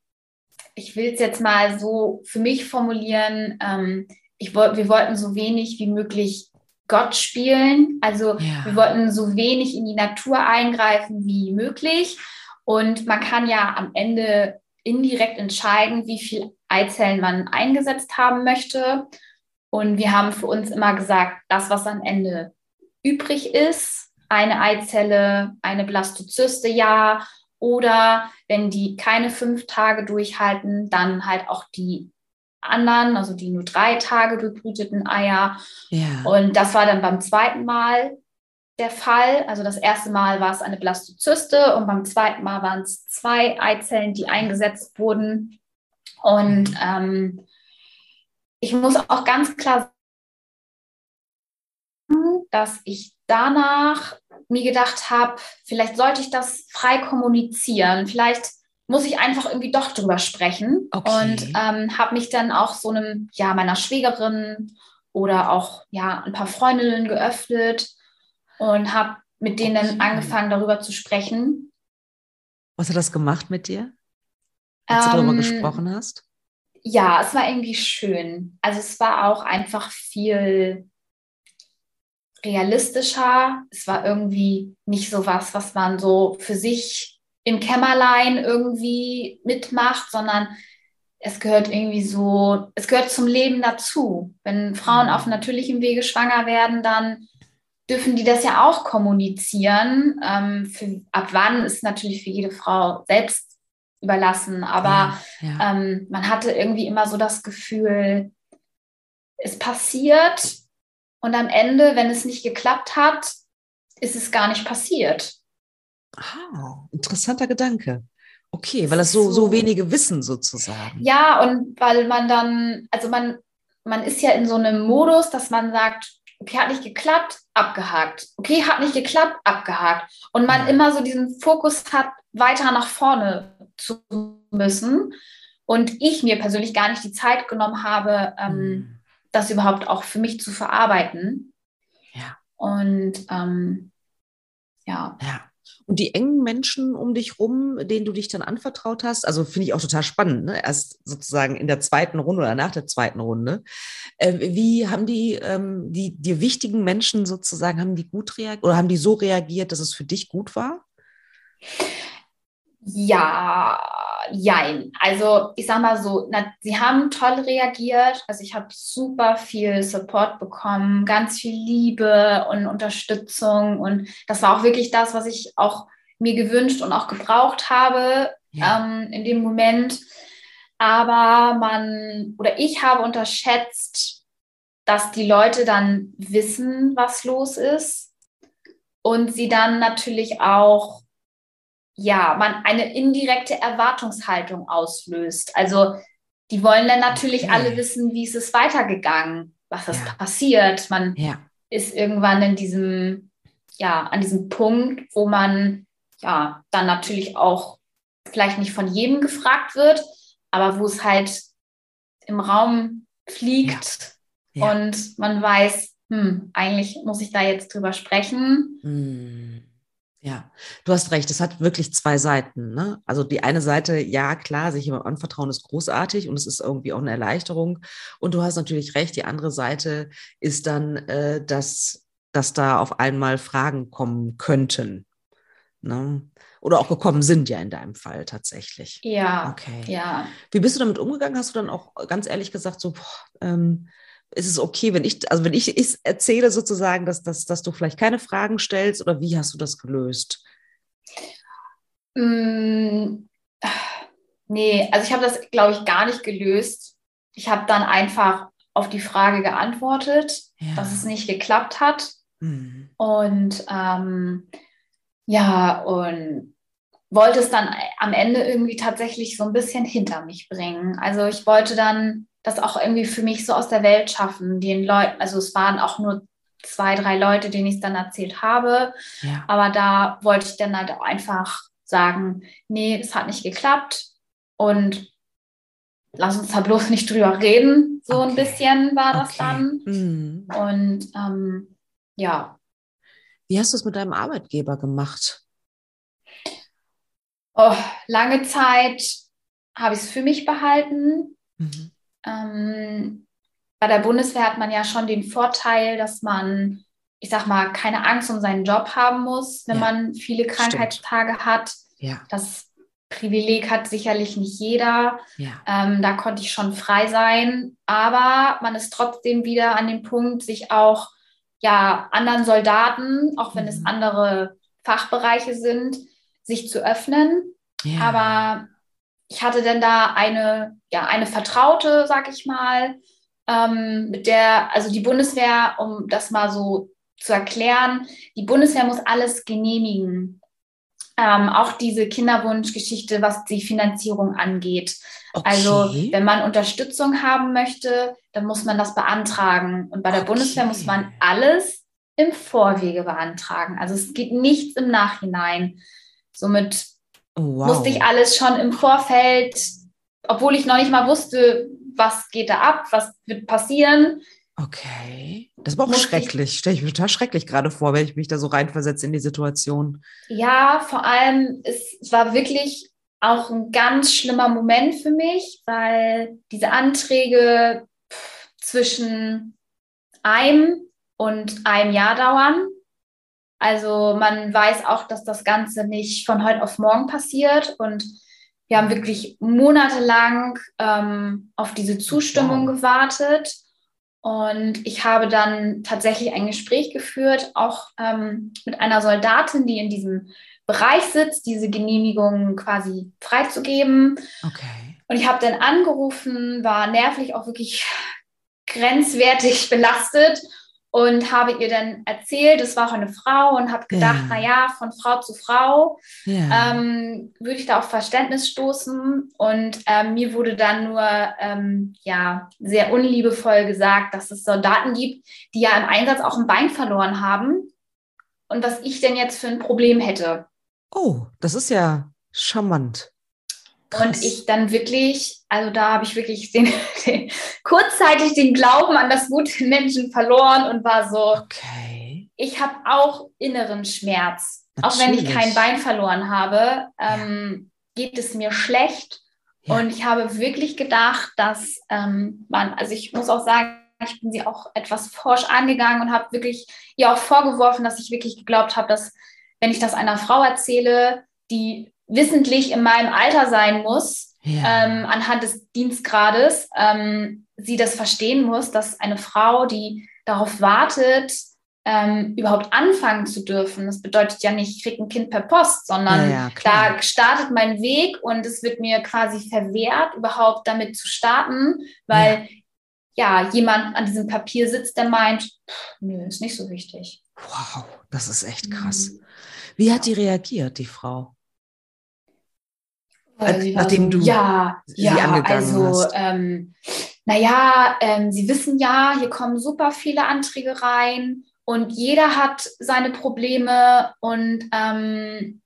Speaker 2: ich will es jetzt mal so für mich formulieren, ähm, ich, wir wollten so wenig wie möglich Gott spielen. Also ja. wir wollten so wenig in die Natur eingreifen wie möglich. Und man kann ja am Ende indirekt entscheiden, wie viel Eizellen man eingesetzt haben möchte. Und wir haben für uns immer gesagt, das, was am Ende übrig ist, eine Eizelle, eine Blastozyste, ja. Oder wenn die keine fünf Tage durchhalten, dann halt auch die anderen, also die nur drei Tage bebrüteten Eier. Ja. Und das war dann beim zweiten Mal der Fall. Also das erste Mal war es eine Blastozyste und beim zweiten Mal waren es zwei Eizellen, die eingesetzt wurden. Und ähm, ich muss auch ganz klar sagen, dass ich danach mir gedacht habe, vielleicht sollte ich das frei kommunizieren. Vielleicht muss ich einfach irgendwie doch drüber sprechen. Okay. Und ähm, habe mich dann auch so einem, ja, meiner Schwägerin oder auch, ja, ein paar Freundinnen geöffnet und habe mit denen okay. angefangen, darüber zu sprechen.
Speaker 1: Was hat das gemacht mit dir, als ähm, du darüber gesprochen hast?
Speaker 2: Ja, es war irgendwie schön. Also es war auch einfach viel realistischer. Es war irgendwie nicht so was, was man so für sich im Kämmerlein irgendwie mitmacht, sondern es gehört irgendwie so, es gehört zum Leben dazu. Wenn Frauen auf mhm. natürlichem Wege schwanger werden, dann dürfen die das ja auch kommunizieren. Ähm, für, ab wann ist natürlich für jede Frau selbst überlassen, aber ja, ja. Ähm, man hatte irgendwie immer so das Gefühl, es passiert und am Ende, wenn es nicht geklappt hat, ist es gar nicht passiert.
Speaker 1: Ah, interessanter Gedanke. Okay, weil das so, so wenige wissen sozusagen.
Speaker 2: Ja, und weil man dann, also man, man ist ja in so einem Modus, dass man sagt, okay, hat nicht geklappt, abgehakt. Okay, hat nicht geklappt, abgehakt. Und man immer so diesen Fokus hat, weiter nach vorne zu müssen. Und ich mir persönlich gar nicht die Zeit genommen habe, ähm, mhm. das überhaupt auch für mich zu verarbeiten. Ja. Und ähm, ja.
Speaker 1: Ja. Und die engen Menschen um dich rum, denen du dich dann anvertraut hast, also finde ich auch total spannend, ne? erst sozusagen in der zweiten Runde oder nach der zweiten Runde. Äh, wie haben die, ähm, die, die wichtigen Menschen sozusagen, haben die gut reagiert oder haben die so reagiert, dass es für dich gut war?
Speaker 2: Ja, jein. Also ich sag mal so, na, sie haben toll reagiert. Also ich habe super viel Support bekommen, ganz viel Liebe und Unterstützung. Und das war auch wirklich das, was ich auch mir gewünscht und auch gebraucht habe ja. ähm, in dem Moment. Aber man oder ich habe unterschätzt, dass die Leute dann wissen, was los ist und sie dann natürlich auch ja, man eine indirekte Erwartungshaltung auslöst. Also die wollen dann natürlich okay. alle wissen, wie ist es weitergegangen, was ist ja. passiert. Man ja. ist irgendwann in diesem, ja, an diesem Punkt, wo man ja dann natürlich auch vielleicht nicht von jedem gefragt wird, aber wo es halt im Raum fliegt ja. und man weiß, hm, eigentlich muss ich da jetzt drüber sprechen.
Speaker 1: Hm. Ja, du hast recht, es hat wirklich zwei Seiten. Ne? Also die eine Seite, ja klar, sich jemandem anvertrauen ist großartig und es ist irgendwie auch eine Erleichterung. Und du hast natürlich recht, die andere Seite ist dann, äh, dass dass da auf einmal Fragen kommen könnten. Ne? Oder auch gekommen sind ja in deinem Fall tatsächlich.
Speaker 2: Ja.
Speaker 1: Okay.
Speaker 2: Ja.
Speaker 1: Wie bist du damit umgegangen? Hast du dann auch ganz ehrlich gesagt, so, boah, ähm, ist es okay, wenn ich, also wenn ich, ich erzähle sozusagen, dass, dass, dass du vielleicht keine Fragen stellst oder wie hast du das gelöst?
Speaker 2: Mm, nee, also ich habe das, glaube ich, gar nicht gelöst. Ich habe dann einfach auf die Frage geantwortet, ja. dass es nicht geklappt hat. Mhm. Und ähm, ja, und wollte es dann am Ende irgendwie tatsächlich so ein bisschen hinter mich bringen. Also ich wollte dann das auch irgendwie für mich so aus der Welt schaffen, den Leuten, also es waren auch nur zwei, drei Leute, denen ich es dann erzählt habe, ja. aber da wollte ich dann halt auch einfach sagen, nee, das hat nicht geklappt und lass uns da bloß nicht drüber reden, so okay. ein bisschen war das okay. dann. Mhm. Und ähm, ja.
Speaker 1: Wie hast du es mit deinem Arbeitgeber gemacht?
Speaker 2: Oh, lange Zeit habe ich es für mich behalten. Mhm. Ähm, bei der Bundeswehr hat man ja schon den Vorteil, dass man, ich sag mal, keine Angst um seinen Job haben muss, wenn ja. man viele Krankheitstage Stimmt. hat. Ja. Das Privileg hat sicherlich nicht jeder. Ja. Ähm, da konnte ich schon frei sein, aber man ist trotzdem wieder an dem Punkt, sich auch ja anderen Soldaten, auch wenn mhm. es andere Fachbereiche sind, sich zu öffnen. Ja. Aber ich hatte dann da eine, ja, eine Vertraute, sag ich mal, ähm, mit der, also die Bundeswehr, um das mal so zu erklären, die Bundeswehr muss alles genehmigen. Ähm, auch diese Kinderwunschgeschichte, was die Finanzierung angeht. Okay. Also wenn man Unterstützung haben möchte, dann muss man das beantragen. Und bei der okay. Bundeswehr muss man alles im Vorwege beantragen. Also es geht nichts im Nachhinein. Somit oh, wow. musste ich alles schon im Vorfeld, obwohl ich noch nicht mal wusste, was geht da ab, was wird passieren.
Speaker 1: Okay. Das war auch schrecklich. Stelle ich mir total schrecklich gerade vor, wenn ich mich da so reinversetze in die Situation.
Speaker 2: Ja, vor allem, es, es war wirklich auch ein ganz schlimmer Moment für mich, weil diese Anträge zwischen einem und einem Jahr dauern. Also man weiß auch, dass das Ganze nicht von heute auf morgen passiert und wir haben wirklich monatelang ähm, auf diese Zustimmung wow. gewartet. Und ich habe dann tatsächlich ein Gespräch geführt, auch ähm, mit einer Soldatin, die in diesem Bereich sitzt, diese Genehmigung quasi freizugeben. Okay. Und ich habe dann angerufen, war nervlich auch wirklich grenzwertig belastet und habe ihr dann erzählt, es war auch eine Frau und habe gedacht, ja. naja, von Frau zu Frau ja. ähm, würde ich da auf Verständnis stoßen. Und ähm, mir wurde dann nur ähm, ja, sehr unliebevoll gesagt, dass es Soldaten gibt, die ja im Einsatz auch ein Bein verloren haben und was ich denn jetzt für ein Problem hätte.
Speaker 1: Oh, das ist ja charmant.
Speaker 2: Krass. Und ich dann wirklich, also da habe ich wirklich den, den, kurzzeitig den Glauben an das gute Menschen verloren und war so, okay. ich habe auch inneren Schmerz. Natürlich. Auch wenn ich kein Bein verloren habe, ähm, ja. geht es mir schlecht. Ja. Und ich habe wirklich gedacht, dass ähm, man, also ich muss auch sagen, ich bin sie auch etwas forsch angegangen und habe wirklich ihr auch vorgeworfen, dass ich wirklich geglaubt habe, dass wenn ich das einer Frau erzähle, die wissentlich in meinem Alter sein muss, ja. ähm, anhand des Dienstgrades, ähm, sie das verstehen muss, dass eine Frau, die darauf wartet, ähm, überhaupt anfangen zu dürfen. Das bedeutet ja nicht, ich kriege ein Kind per Post, sondern ja, ja, da startet mein Weg und es wird mir quasi verwehrt, überhaupt damit zu starten, weil ja, jemand an diesem Papier sitzt, der meint, nö, ist nicht so wichtig.
Speaker 1: Wow, das ist echt krass. Mhm. Wie hat die reagiert, die Frau?
Speaker 2: Äh, nachdem du ja, sie ja, angegangen also, hast? Ähm, naja, ähm, Sie wissen ja, hier kommen super viele Anträge rein und jeder hat seine Probleme und ähm,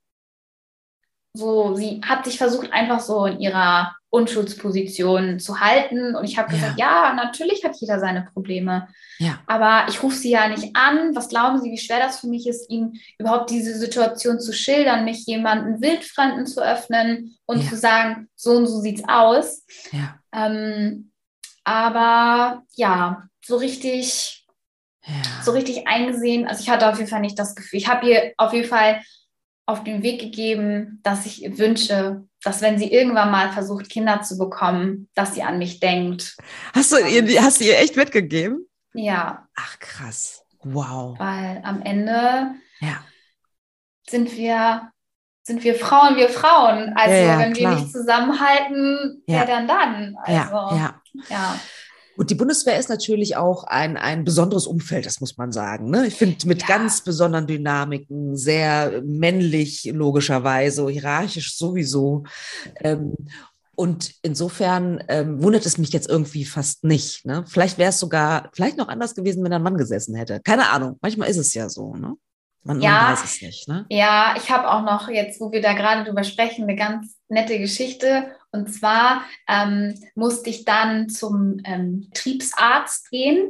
Speaker 2: so, sie hat sich versucht, einfach so in ihrer Unschuldsposition zu halten. Und ich habe gesagt, ja. ja, natürlich hat jeder seine Probleme. Ja. Aber ich rufe sie ja nicht an. Was glauben Sie, wie schwer das für mich ist, Ihnen überhaupt diese Situation zu schildern, mich jemanden Wildfremden zu öffnen und ja. zu sagen, so und so sieht's aus. Ja. Ähm, aber ja, so richtig so richtig eingesehen. Also ich hatte auf jeden Fall nicht das Gefühl. Ich habe ihr auf jeden Fall auf den Weg gegeben, dass ich wünsche, dass wenn sie irgendwann mal versucht, Kinder zu bekommen, dass sie an mich denkt.
Speaker 1: Hast du ihr, hast du ihr echt mitgegeben?
Speaker 2: Ja.
Speaker 1: Ach krass. Wow.
Speaker 2: Weil am Ende
Speaker 1: ja.
Speaker 2: sind wir sind wir Frauen, wir Frauen. Also ja, ja, wenn klar. wir nicht zusammenhalten, wer dann dann?
Speaker 1: Also, ja, ja. Und die Bundeswehr ist natürlich auch ein, ein besonderes Umfeld, das muss man sagen. Ne? Ich finde mit ja. ganz besonderen Dynamiken, sehr männlich logischerweise, hierarchisch sowieso. Ähm, und insofern ähm, wundert es mich jetzt irgendwie fast nicht. Ne? Vielleicht wäre es sogar, vielleicht noch anders gewesen, wenn ein Mann gesessen hätte. Keine Ahnung. Manchmal ist es ja so. Ne? Man,
Speaker 2: ja,
Speaker 1: man weiß es nicht. Ne?
Speaker 2: Ja, ich habe auch noch jetzt, wo wir da gerade drüber sprechen, eine ganz nette Geschichte. Und zwar ähm, musste ich dann zum ähm, Betriebsarzt gehen,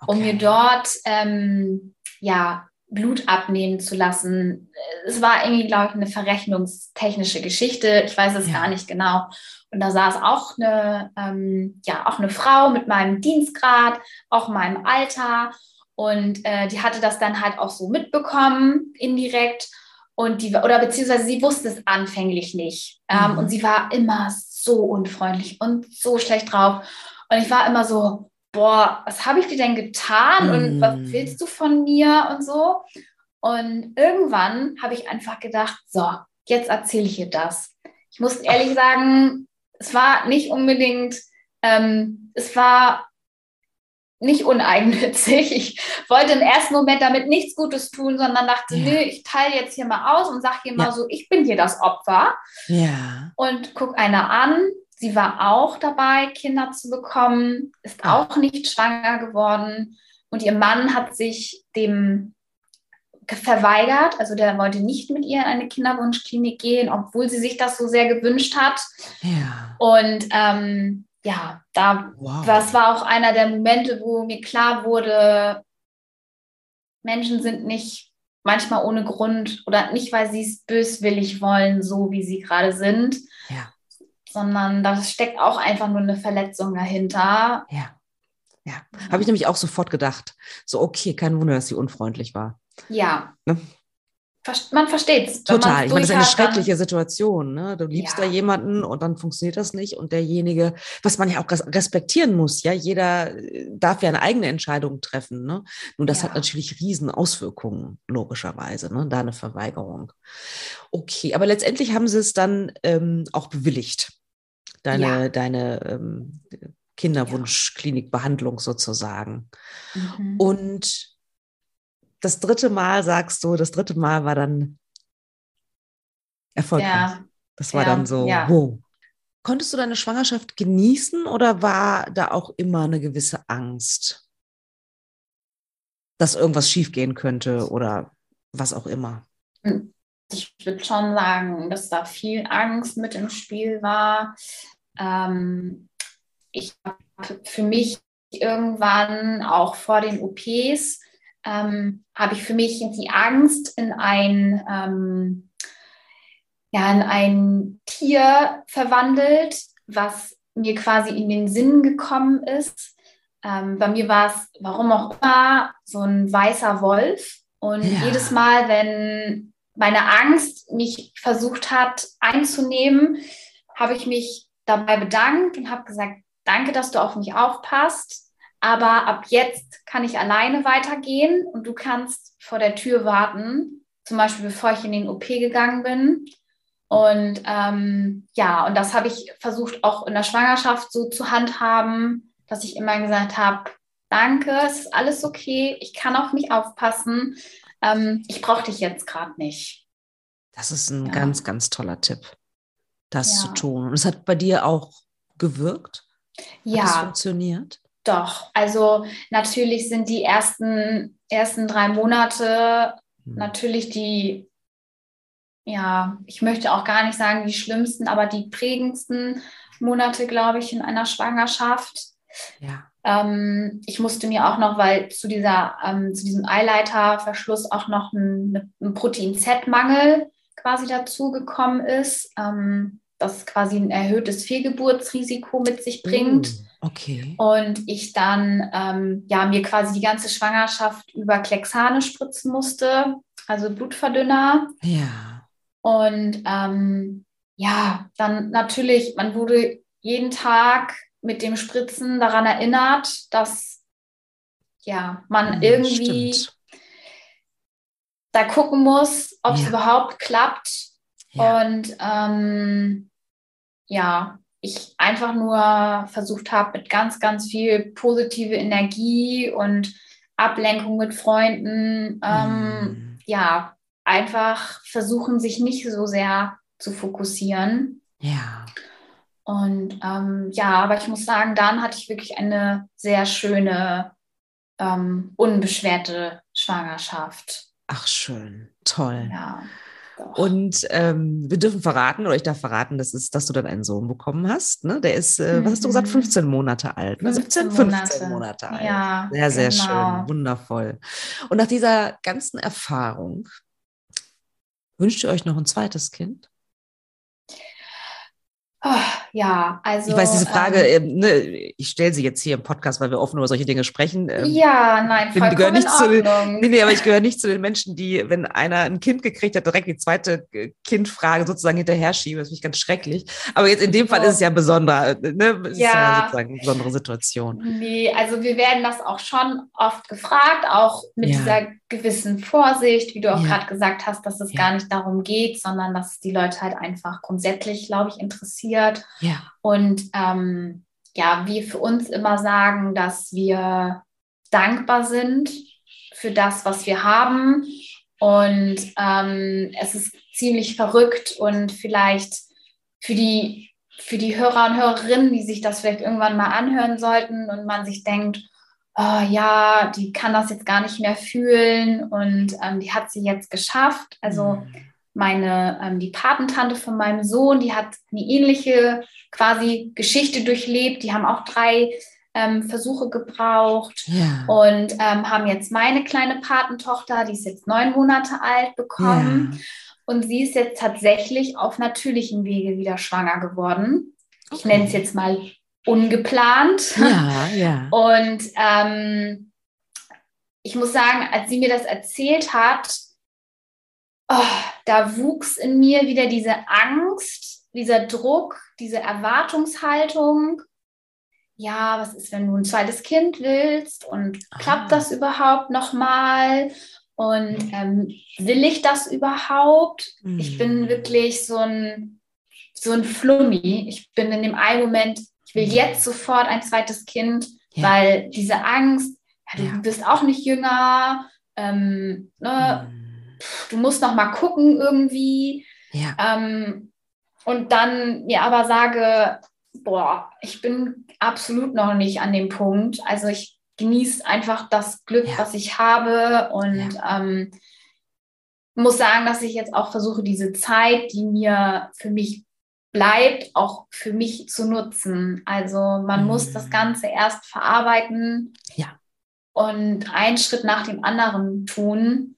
Speaker 2: okay. um mir dort ähm, ja, Blut abnehmen zu lassen. Es war irgendwie, glaube ich, eine verrechnungstechnische Geschichte. Ich weiß es ja. gar nicht genau. Und da saß auch eine, ähm, ja, auch eine Frau mit meinem Dienstgrad, auch meinem Alter. Und äh, die hatte das dann halt auch so mitbekommen, indirekt. Und die, oder beziehungsweise sie wusste es anfänglich nicht. Ähm, mhm. Und sie war immer so unfreundlich und so schlecht drauf. Und ich war immer so, boah, was habe ich dir denn getan? Mhm. Und was willst du von mir und so? Und irgendwann habe ich einfach gedacht, so, jetzt erzähle ich ihr das. Ich muss ehrlich sagen, es war nicht unbedingt, ähm, es war nicht uneigennützig. Ich wollte im ersten Moment damit nichts Gutes tun, sondern dachte, ja. nö, ich teile jetzt hier mal aus und sage hier ja. mal so, ich bin hier das Opfer.
Speaker 1: Ja.
Speaker 2: Und guck einer an. Sie war auch dabei, Kinder zu bekommen, ist ah. auch nicht schwanger geworden. Und ihr Mann hat sich dem verweigert. Also der wollte nicht mit ihr in eine Kinderwunschklinik gehen, obwohl sie sich das so sehr gewünscht hat.
Speaker 1: Ja.
Speaker 2: Und ähm, ja, da, wow. das war auch einer der Momente, wo mir klar wurde, Menschen sind nicht manchmal ohne Grund oder nicht, weil sie es böswillig wollen, so wie sie gerade sind,
Speaker 1: ja.
Speaker 2: sondern da steckt auch einfach nur eine Verletzung dahinter.
Speaker 1: Ja, ja. Habe ich nämlich auch sofort gedacht. So, okay, kein Wunder, dass sie unfreundlich war.
Speaker 2: Ja. Ne? Man versteht es.
Speaker 1: Total. Ich meine, das ist eine schreckliche Situation. Ne? Du liebst ja. da jemanden und dann funktioniert das nicht. Und derjenige, was man ja auch respektieren muss, ja, jeder äh, darf ja eine eigene Entscheidung treffen. Ne? Nun, das ja. hat natürlich riesen Auswirkungen, logischerweise, ne? da eine Verweigerung. Okay, aber letztendlich haben sie es dann ähm, auch bewilligt. Deine, ja. deine ähm, Kinderwunschklinikbehandlung sozusagen. Mhm. Und das dritte Mal sagst du, das dritte Mal war dann erfolgreich. Ja. Das war ja. dann so, ja. wow. Konntest du deine Schwangerschaft genießen oder war da auch immer eine gewisse Angst, dass irgendwas schiefgehen könnte oder was auch immer?
Speaker 2: Ich würde schon sagen, dass da viel Angst mit im Spiel war. Ähm, ich habe für mich irgendwann auch vor den OPs ähm, habe ich für mich die Angst in ein, ähm, ja, in ein Tier verwandelt, was mir quasi in den Sinn gekommen ist. Ähm, bei mir war es, warum auch immer, so ein weißer Wolf. Und ja. jedes Mal, wenn meine Angst mich versucht hat einzunehmen, habe ich mich dabei bedankt und habe gesagt, danke, dass du auf mich aufpasst aber ab jetzt kann ich alleine weitergehen und du kannst vor der Tür warten, zum Beispiel bevor ich in den OP gegangen bin. Und ähm, ja, und das habe ich versucht auch in der Schwangerschaft so zu handhaben, dass ich immer gesagt habe, danke, es ist alles okay, ich kann auf mich aufpassen, ähm, ich brauche dich jetzt gerade nicht.
Speaker 1: Das ist ein ja. ganz, ganz toller Tipp, das ja. zu tun. Und es hat bei dir auch gewirkt? Hat
Speaker 2: ja.
Speaker 1: es funktioniert?
Speaker 2: Doch, also natürlich sind die ersten, ersten drei Monate mhm. natürlich die, ja, ich möchte auch gar nicht sagen die schlimmsten, aber die prägendsten Monate, glaube ich, in einer Schwangerschaft.
Speaker 1: Ja.
Speaker 2: Ähm, ich musste mir auch noch, weil zu, dieser, ähm, zu diesem Eileiterverschluss auch noch ein, ein Protein-Z-Mangel quasi dazugekommen ist. Ähm, das quasi ein erhöhtes Fehlgeburtsrisiko mit sich bringt.
Speaker 1: Oh, okay.
Speaker 2: Und ich dann ähm, ja, mir quasi die ganze Schwangerschaft über Klexane spritzen musste, also Blutverdünner.
Speaker 1: Ja.
Speaker 2: Und ähm, ja, dann natürlich, man wurde jeden Tag mit dem Spritzen daran erinnert, dass ja, man ja, irgendwie stimmt. da gucken muss, ob es ja. überhaupt klappt. Ja. Und ähm, ja, ich einfach nur versucht habe, mit ganz, ganz viel positive Energie und Ablenkung mit Freunden, ähm, mm. ja, einfach versuchen, sich nicht so sehr zu fokussieren.
Speaker 1: Ja.
Speaker 2: Und ähm, ja, aber ich muss sagen, dann hatte ich wirklich eine sehr schöne, ähm, unbeschwerte Schwangerschaft.
Speaker 1: Ach, schön, toll.
Speaker 2: Ja.
Speaker 1: Und ähm, wir dürfen verraten, oder ich darf verraten, das ist, dass du dann einen Sohn bekommen hast. Ne? Der ist, äh, was hast du gesagt, 15 mhm. Monate alt. Ne? 17, 15 Monate, Monate alt. Ja, sehr, sehr genau. schön, wundervoll. Und nach dieser ganzen Erfahrung wünscht ihr euch noch ein zweites Kind?
Speaker 2: Oh, ja, also.
Speaker 1: Ich weiß, diese Frage, ähm, ähm, ne, ich stelle sie jetzt hier im Podcast, weil wir offen über solche Dinge sprechen.
Speaker 2: Ähm, ja, nein,
Speaker 1: vollkommen bin, gehöre nicht zu nee, nee, aber ich gehöre nicht zu den Menschen, die, wenn einer ein Kind gekriegt hat, direkt die zweite äh, Kindfrage sozusagen hinterher schieben. Das finde ich ganz schrecklich. Aber jetzt in dem Fall ist es ja besonderer, ne? Es ja. ist ja sozusagen eine besondere Situation.
Speaker 2: Nee, also wir werden das auch schon oft gefragt, auch mit ja. dieser gewissen Vorsicht, wie du auch ja. gerade gesagt hast, dass es ja. gar nicht darum geht, sondern dass die Leute halt einfach grundsätzlich, glaube ich, interessiert.
Speaker 1: Ja.
Speaker 2: Und ähm, ja, wir für uns immer sagen, dass wir dankbar sind für das, was wir haben. Und ähm, es ist ziemlich verrückt und vielleicht für die, für die Hörer und Hörerinnen, die sich das vielleicht irgendwann mal anhören sollten und man sich denkt, oh, ja, die kann das jetzt gar nicht mehr fühlen und ähm, die hat sie jetzt geschafft. Also mhm. meine, ähm, die Patentante von meinem Sohn, die hat eine ähnliche quasi Geschichte durchlebt. Die haben auch drei ähm, Versuche gebraucht
Speaker 1: ja.
Speaker 2: und ähm, haben jetzt meine kleine Patentochter, die ist jetzt neun Monate alt, bekommen. Ja. Und sie ist jetzt tatsächlich auf natürlichem Wege wieder schwanger geworden. Okay. Ich nenne es jetzt mal ungeplant.
Speaker 1: Ja, ja.
Speaker 2: Und ähm, ich muss sagen, als sie mir das erzählt hat, oh, da wuchs in mir wieder diese Angst, dieser Druck, diese Erwartungshaltung. Ja, was ist, wenn du ein zweites Kind willst und ah. klappt das überhaupt nochmal? Und ähm, will ich das überhaupt? Mhm. Ich bin mhm. wirklich so ein, so ein Flummi. Ich bin in dem einen Moment ich will jetzt sofort ein zweites Kind, ja. weil diese Angst, ja, du ja. bist auch nicht jünger, ähm, ne, mhm. du musst noch mal gucken irgendwie. Ähm, und dann mir aber sage, boah, ich bin absolut noch nicht an dem Punkt. Also ich genieße einfach das Glück, was ich habe und ähm, muss sagen, dass ich jetzt auch versuche, diese Zeit, die mir für mich bleibt, auch für mich zu nutzen. Also man mhm. muss das Ganze erst verarbeiten
Speaker 1: ja.
Speaker 2: und einen Schritt nach dem anderen tun.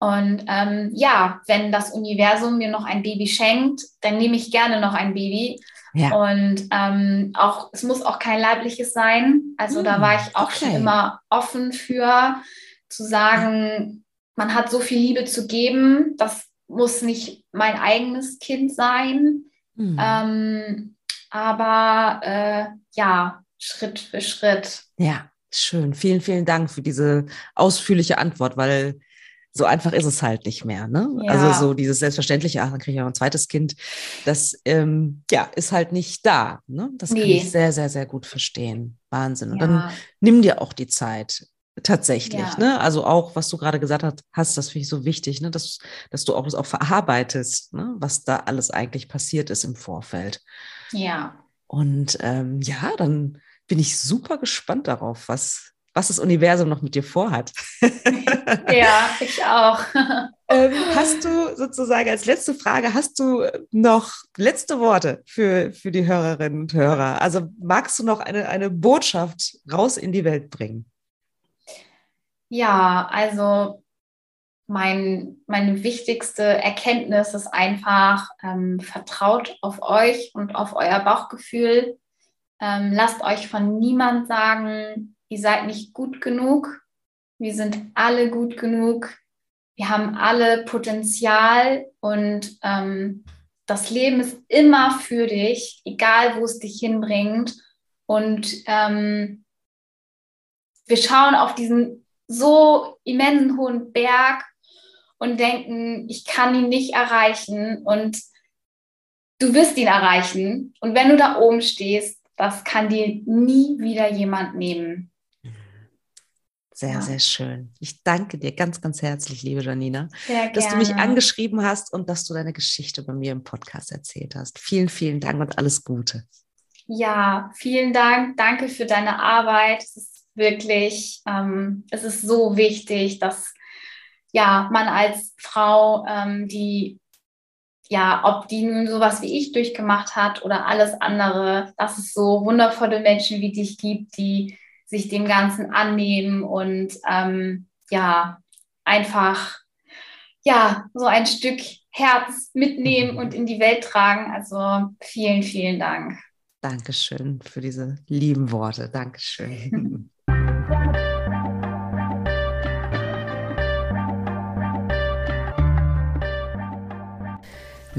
Speaker 2: Und ähm, ja, wenn das Universum mir noch ein Baby schenkt, dann nehme ich gerne noch ein Baby. Ja. Und ähm, auch es muss auch kein leibliches sein. Also mhm. da war ich auch okay. schon immer offen für zu sagen, man hat so viel Liebe zu geben. Das muss nicht mein eigenes Kind sein. Mhm. Ähm, aber äh, ja, Schritt für Schritt.
Speaker 1: Ja, schön. Vielen, vielen Dank für diese ausführliche Antwort, weil so einfach ist es halt nicht mehr. Ne? Ja. Also so dieses selbstverständliche, ach, dann kriege ich auch ein zweites Kind, das ähm, ja, ist halt nicht da. Ne? Das nee. kann ich sehr, sehr, sehr gut verstehen. Wahnsinn. Und ja. dann nimm dir auch die Zeit. Tatsächlich, ja. ne? Also auch, was du gerade gesagt hast, das finde ich so wichtig, ne? Dass, dass du auch das auch verarbeitest, ne? was da alles eigentlich passiert ist im Vorfeld.
Speaker 2: Ja.
Speaker 1: Und ähm, ja, dann bin ich super gespannt darauf, was, was das Universum noch mit dir vorhat.
Speaker 2: ja, ich auch.
Speaker 1: ähm, hast du sozusagen als letzte Frage, hast du noch letzte Worte für, für die Hörerinnen und Hörer? Also magst du noch eine, eine Botschaft raus in die Welt bringen?
Speaker 2: Ja, also mein, meine wichtigste Erkenntnis ist einfach, ähm, vertraut auf euch und auf euer Bauchgefühl. Ähm, lasst euch von niemand sagen, ihr seid nicht gut genug. Wir sind alle gut genug. Wir haben alle Potenzial und ähm, das Leben ist immer für dich, egal wo es dich hinbringt. Und ähm, wir schauen auf diesen so immensen hohen Berg und denken, ich kann ihn nicht erreichen und du wirst ihn erreichen. Und wenn du da oben stehst, das kann dir nie wieder jemand nehmen.
Speaker 1: Sehr, ja. sehr schön. Ich danke dir ganz, ganz herzlich, liebe Janina, dass du mich angeschrieben hast und dass du deine Geschichte bei mir im Podcast erzählt hast. Vielen, vielen Dank und alles Gute.
Speaker 2: Ja, vielen Dank. Danke für deine Arbeit. Es ist wirklich, ähm, es ist so wichtig, dass ja, man als Frau, ähm, die, ja, ob die nun sowas wie ich durchgemacht hat oder alles andere, dass es so wundervolle Menschen wie dich gibt, die sich dem Ganzen annehmen und ähm, ja, einfach ja, so ein Stück Herz mitnehmen und in die Welt tragen. Also vielen, vielen Dank.
Speaker 1: Dankeschön für diese lieben Worte. Dankeschön.